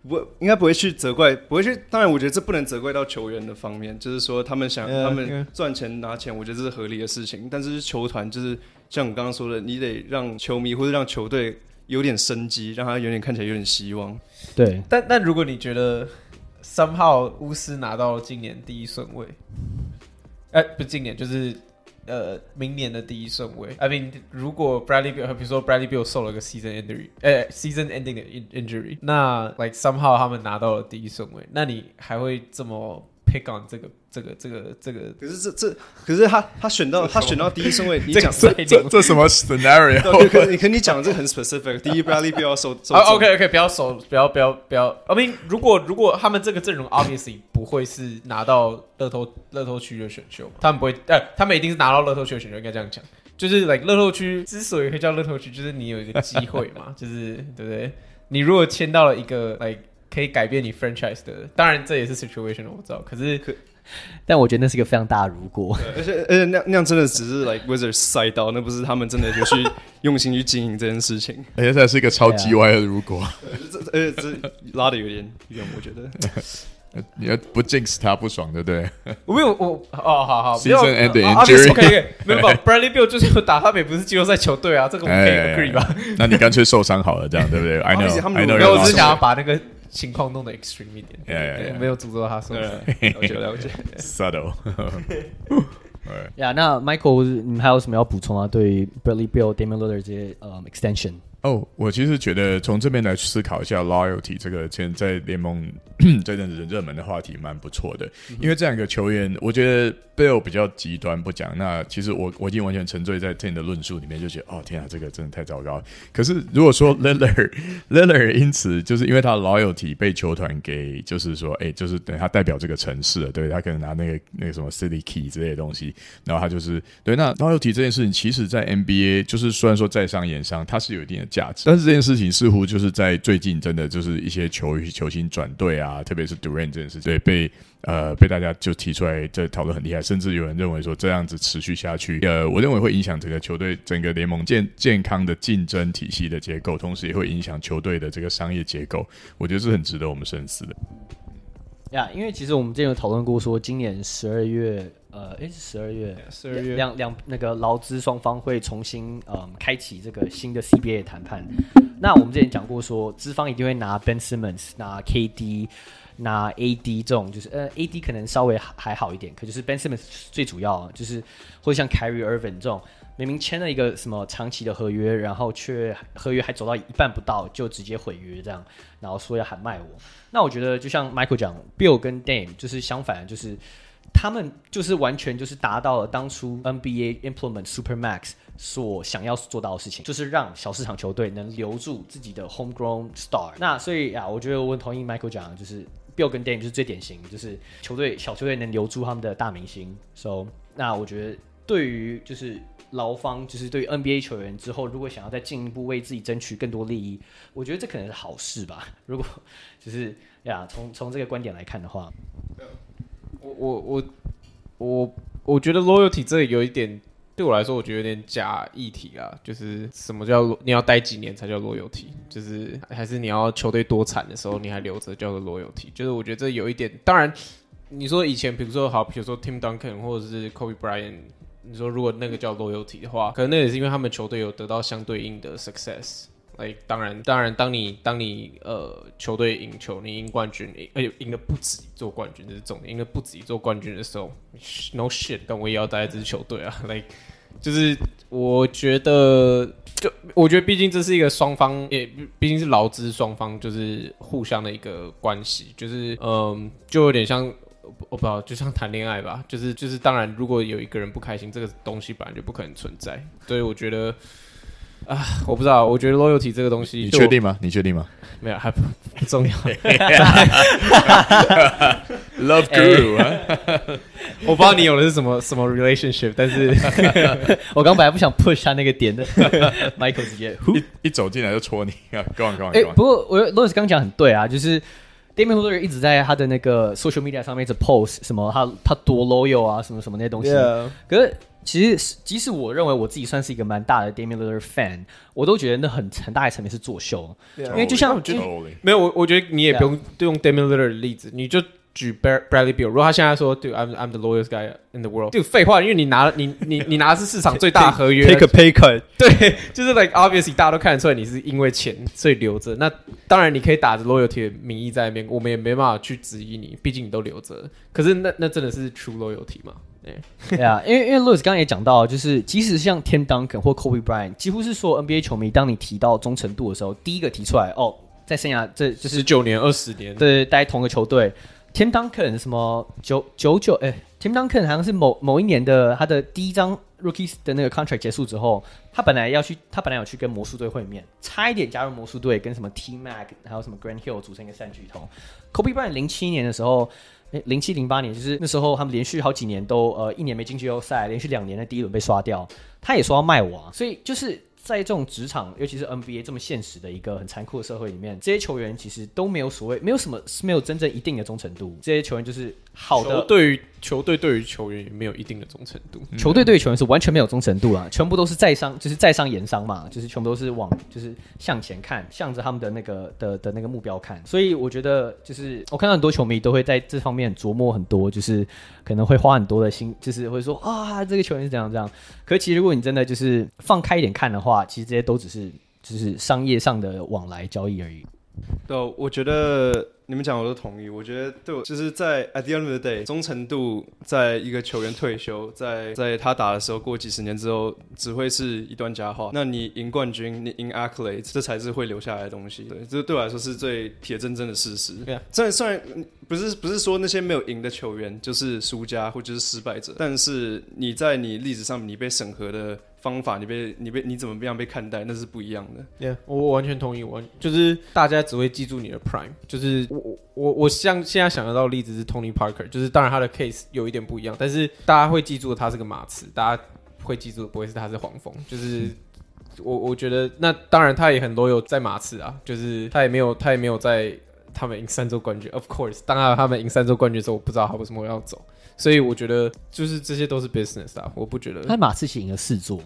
我应该不会去责怪，不会去。当然，我觉得这不能责怪到球员的方面，就是说他们想 Yeah, 他们赚钱拿钱，我觉得这是合理的事情。但是球团就是像我刚刚说的，你得让球迷或者让球队有点生机，让他有点看起来有点希望。对，但但如果你觉得 somehow 巫师拿到了今年第一顺位，哎、呃，不是今年，就是呃明年的第一顺位。I mean，如果 Bradley Bill，比如说 Bradley Bill 受了个 season injury，呃，season ending 的 injury，那 like somehow 他们拿到了第一顺位，那你还会这么 pick on 这个这个这个这个？可是这这，可是他他选到他选到第一顺位，你讲这这这什么 scenario？可可你可你讲这很 specific。第一 Bradley Beal 受 受啊，OK OK，不要手，不要不要不要。I mean，如果如果他们这个阵容 obviously 不会是拿到乐透乐透区的选秀，他们不会，呃，他们一定是拿到乐透区的选秀，应该这样讲。就是 like 乐透区之所以会叫乐透区，就是你有一个机会嘛，就是对不对？你如果签到了一个 like 可以改变你 franchise 的。当然这也是 situation，我知道。可是，但我觉得那是一个非常大的如果。而且而且那那样真的只是 like Wizards 赛道，那不是他们真的就去用心去经营这件事情。而且这是一个超级歪的如果。这而且这拉的有点远，我觉得。你要不 jinx 他不爽，对不对？我没有，我哦，好好，season end injury，可以，没有 Bradley Bill 就是打他们，不是季后赛球队啊，这个我们可以 agree 吧？那你干脆受伤好了，这样对不对？I know，I know，没有，我只是想要把那个情况弄得 extreme 一点，没有诅咒他受伤，了解了解，subtle。呀，那 Michael，你们还有什么要补充啊？对于 Bradley b i l l Damian Lillard 这些呃 extension？哦，oh, 我其实觉得从这边来思考一下 loyalty 这个现在联盟 这阵子热门的话题蛮不错的，嗯、因为这两个球员，我觉得 Beal 比较极端不讲，那其实我我已经完全沉醉在 Tim 的论述里面，就觉得哦天啊，这个真的太糟糕。可是如果说 Lillard Lillard 因此就是因为他的 loyalty 被球团给就是说，哎，就是等他代表这个城市了，对他可能拿那个那个什么 city key 之类的东西，然后他就是对那 loyalty 这件事情，其实在 NBA 就是虽然说在商言商，它是有一定的。价值，但是这件事情似乎就是在最近真的就是一些球球星转队啊，特别是 Durant 这件事情，对被呃被大家就提出来这讨论很厉害，甚至有人认为说这样子持续下去，呃，我认为会影响整个球队整个联盟健健康的竞争体系的结构，同时也会影响球队的这个商业结构，我觉得是很值得我们深思的。呀，因为其实我们之前有讨论过，说今年十二月。呃，诶，是十二月，十二月两两那个劳资双方会重新嗯开启这个新的 CBA 谈判。那我们之前讲过说，资方一定会拿 Ben Simmons、拿 KD、拿 AD 这种，就是呃 AD 可能稍微还好一点，可就是 Ben Simmons 最主要，就是或者像 Kyrie Irving 这种，明明签了一个什么长期的合约，然后却合约还走到一半不到就直接毁约这样，然后说要喊卖我。那我觉得就像 Michael 讲，Bill 跟 Dame 就是相反，就是。他们就是完全就是达到了当初 NBA implement Supermax 所想要做到的事情，就是让小市场球队能留住自己的 homegrown star。那所以啊，我觉得我同意 Michael 讲，就是 Bill 跟 Dame 就是最典型，就是球队小球队能留住他们的大明星。So，那我觉得对于就是劳方，就是对于 NBA 球员之后，如果想要再进一步为自己争取更多利益，我觉得这可能是好事吧。如果就是呀，从从这个观点来看的话。我我我我我觉得 loyalty 这里有一点对我来说，我觉得有点假议题啊。就是什么叫你要待几年才叫 loyalty？就是还是你要球队多惨的时候你还留着叫做 loyalty？就是我觉得这有一点。当然，你说以前比如说好，比如说 Tim Duncan 或者是 Kobe Bryant，你说如果那个叫 loyalty 的话，可能那也是因为他们球队有得到相对应的 success。哎，当然，当然，当你当你呃球队赢球，你赢冠军，而且赢的不止一座冠军，这是重点，赢的不止一座冠军的时候，no shit，但我也要带一支球队啊，like，就是我觉得，就我觉得，毕竟这是一个双方，也毕竟是劳资双方，就是互相的一个关系，就是嗯，就有点像我不知道，就像谈恋爱吧，就是就是，当然，如果有一个人不开心，这个东西本来就不可能存在，所以我觉得。啊，我不知道，我觉得 loyalty 这个东西，你确定吗？你确定吗？没有，还不不重要。Love guru，我不知道你有的是什么什么 relationship，但是 我刚本来不想 push 他那个点的，Michael 直接一一走进来就戳你啊，Go on，Go on。哎，不过我 Louis 刚讲很对啊，就是 Damian Lillard 一直在他的那个 social media 上面一直 post 什么他他多 loyal 啊，什么什么那些东西.可是。其实，即使我认为我自己算是一个蛮大的 Damian Lillard fan，我都觉得那很很大一层面是作秀。Yeah, 因为就像 totally. 没有我，我觉得你也不用用 Damian Lillard 的例子，你就举 Bradley Beal。如果他现在说，对，I'm I'm the loyalest guy in the world，就废话，因为你拿了你 你你拿的是市场最大的合约，take a pay cut，对，就是 like obviously 大家都看得出来你是因为钱所以留着。那当然你可以打着 loyalty 的名义在那边，我们也没办法去质疑你，毕竟你都留着。可是那那真的是 true loyalty 吗？对啊，因为因为 Louis 刚刚也讲到，就是即使像 Tim Duncan 或 Kobe Bryant，几乎是所有 NBA 球迷，当你提到忠诚度的时候，第一个提出来哦，在生涯这就是十九年、二十年，对，待同个球队。Tim Duncan 什么九九九？哎，Tim Duncan 好像是某某一年的他的第一张 Rookies 的那个 Contract 结束之后，他本来要去，他本来有去跟魔术队会面，差一点加入魔术队，跟什么 T Mac 还有什么 Grant Hill 组成一个三巨头。Kobe Bryant 零七年的时候。哎，零七零八年就是那时候，他们连续好几年都呃一年没进季后赛，连续两年的第一轮被刷掉，他也说要卖我啊，所以就是在这种职场，尤其是 NBA 这么现实的一个很残酷的社会里面，这些球员其实都没有所谓，没有什么是没有真正一定的忠诚度。这些球员就是好的，对于球队对于球员也没有一定的忠诚度。球队对于球员是完全没有忠诚度啊，全部都是在商，就是在商言商嘛，就是全部都是往就是向前看，向着他们的那个的的那个目标看。所以我觉得，就是我看到很多球迷都会在这方面琢磨很多，就是可能会花很多的心，就是会说啊，这个球员是怎样怎样。可是其实如果你真的就是放开一点看的话，其实这些都只是就是商业上的往来交易而已。对，我觉得。你们讲我都同意，我觉得对我就是在 at the end of the day，忠诚度在一个球员退休，在在他打的时候，过几十年之后，只会是一段佳话。那你赢冠军，你赢 accolades，这才是会留下来的东西。对，这对我来说是最铁铮铮的事实。对啊，虽然虽然不是不是说那些没有赢的球员就是输家或者是失败者，但是你在你历史上你被审核的。方法，你被你被你怎么样被看待，那是不一样的。Yeah，我我完全同意。我就是大家只会记住你的 Prime，就是我我我像现在想得到的例子是 Tony Parker，就是当然他的 case 有一点不一样，但是大家会记住他是个马刺，大家会记住的不会是他是黄蜂。就是 我我觉得那当然他也很多有在马刺啊，就是他也没有他也没有在他们赢三周冠军。Of course，当然他们赢三周冠军的时候，我不知道他为什么要走。所以我觉得，就是这些都是 business 啊，我不觉得。他马刺赢了四座，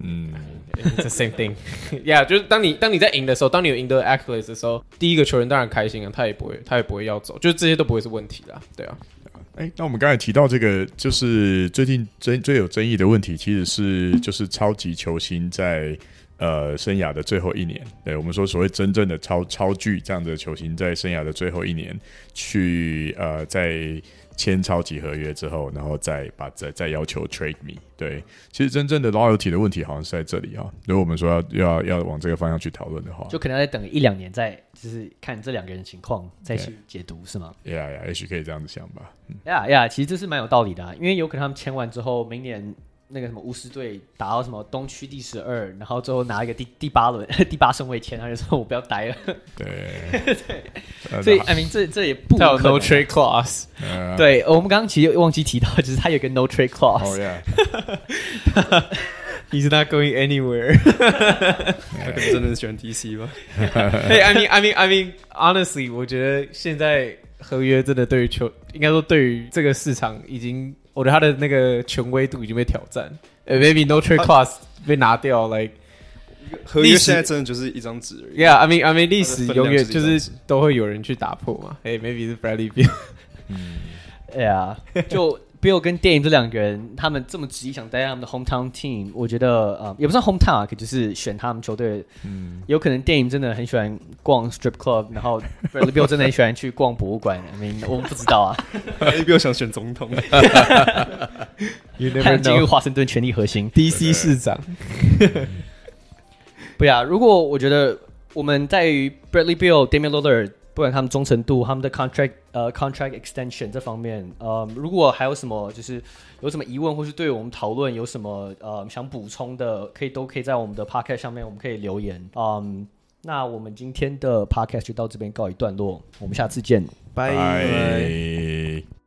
嗯，It's the same thing。Yeah，就是当你当你在赢的时候，当你有赢得 accolades 的时候，第一个球员当然开心啊，他也不会他也不会要走，就是这些都不会是问题啦，对啊。哎、欸，那我们刚才提到这个，就是最近最最有争议的问题，其实是就是超级球星在呃生涯的最后一年，对我们说所谓真正的超超巨这样的球星，在生涯的最后一年去呃在。签超级合约之后，然后再把再再要求 trade me，对，其实真正的 loyalty 的问题好像是在这里啊。如果我们说要要要往这个方向去讨论的话，就可能要再等一两年再，就是看这两个人情况再去解读.是吗？呀呀，也许可以这样子想吧。呀呀，其实这是蛮有道理的，啊，因为有可能他们签完之后，明年。那个什么巫师队打到什么东区第十二，然后最后拿一个第第八轮 第八顺位签，他就说我不要待了。对对，所以 I mean 这这也不可能。有 no trade clause。对，我们刚刚其实忘记提到，就是他有个 no trade clause。Oh yeah。He's not going anywhere。他可能真的是喜欢 DC 吧？Hey, I mean, I mean, I mean, honestly，我觉得现在合约真的对于球，应该说对于这个市场已经。我觉得他的那个权威度已经被挑战，呃，maybe no trade clause 被拿掉，like 合约现在真的就是一张纸而已。Yeah，I mean，I mean，历史永远就是都会有人去打破嘛。哎，maybe 是 Bradley Beal。嗯，哎呀，就。Bill 跟电影这两个人，他们这么执意想待在他们的 hometown team，我觉得啊、呃，也不算 hometown 啊，可就是选他们球队。嗯，有可能电影真的很喜欢逛 strip club，然后 Bradley Bill 真的很喜欢去逛博物馆。I mean, 我们不知道啊。Bill 想选总统，他进入华盛顿权力核心，DC 市长。不呀，如果我觉得我们在于 Bradley Bill、Damian Lillard。不管他们忠诚度、他们的 contract 呃 contract extension 这方面，呃，如果还有什么就是有什么疑问，或是对我们讨论有什么呃想补充的，可以都可以在我们的 podcast 上面，我们可以留言。嗯，那我们今天的 podcast 就到这边告一段落，我们下次见，拜拜。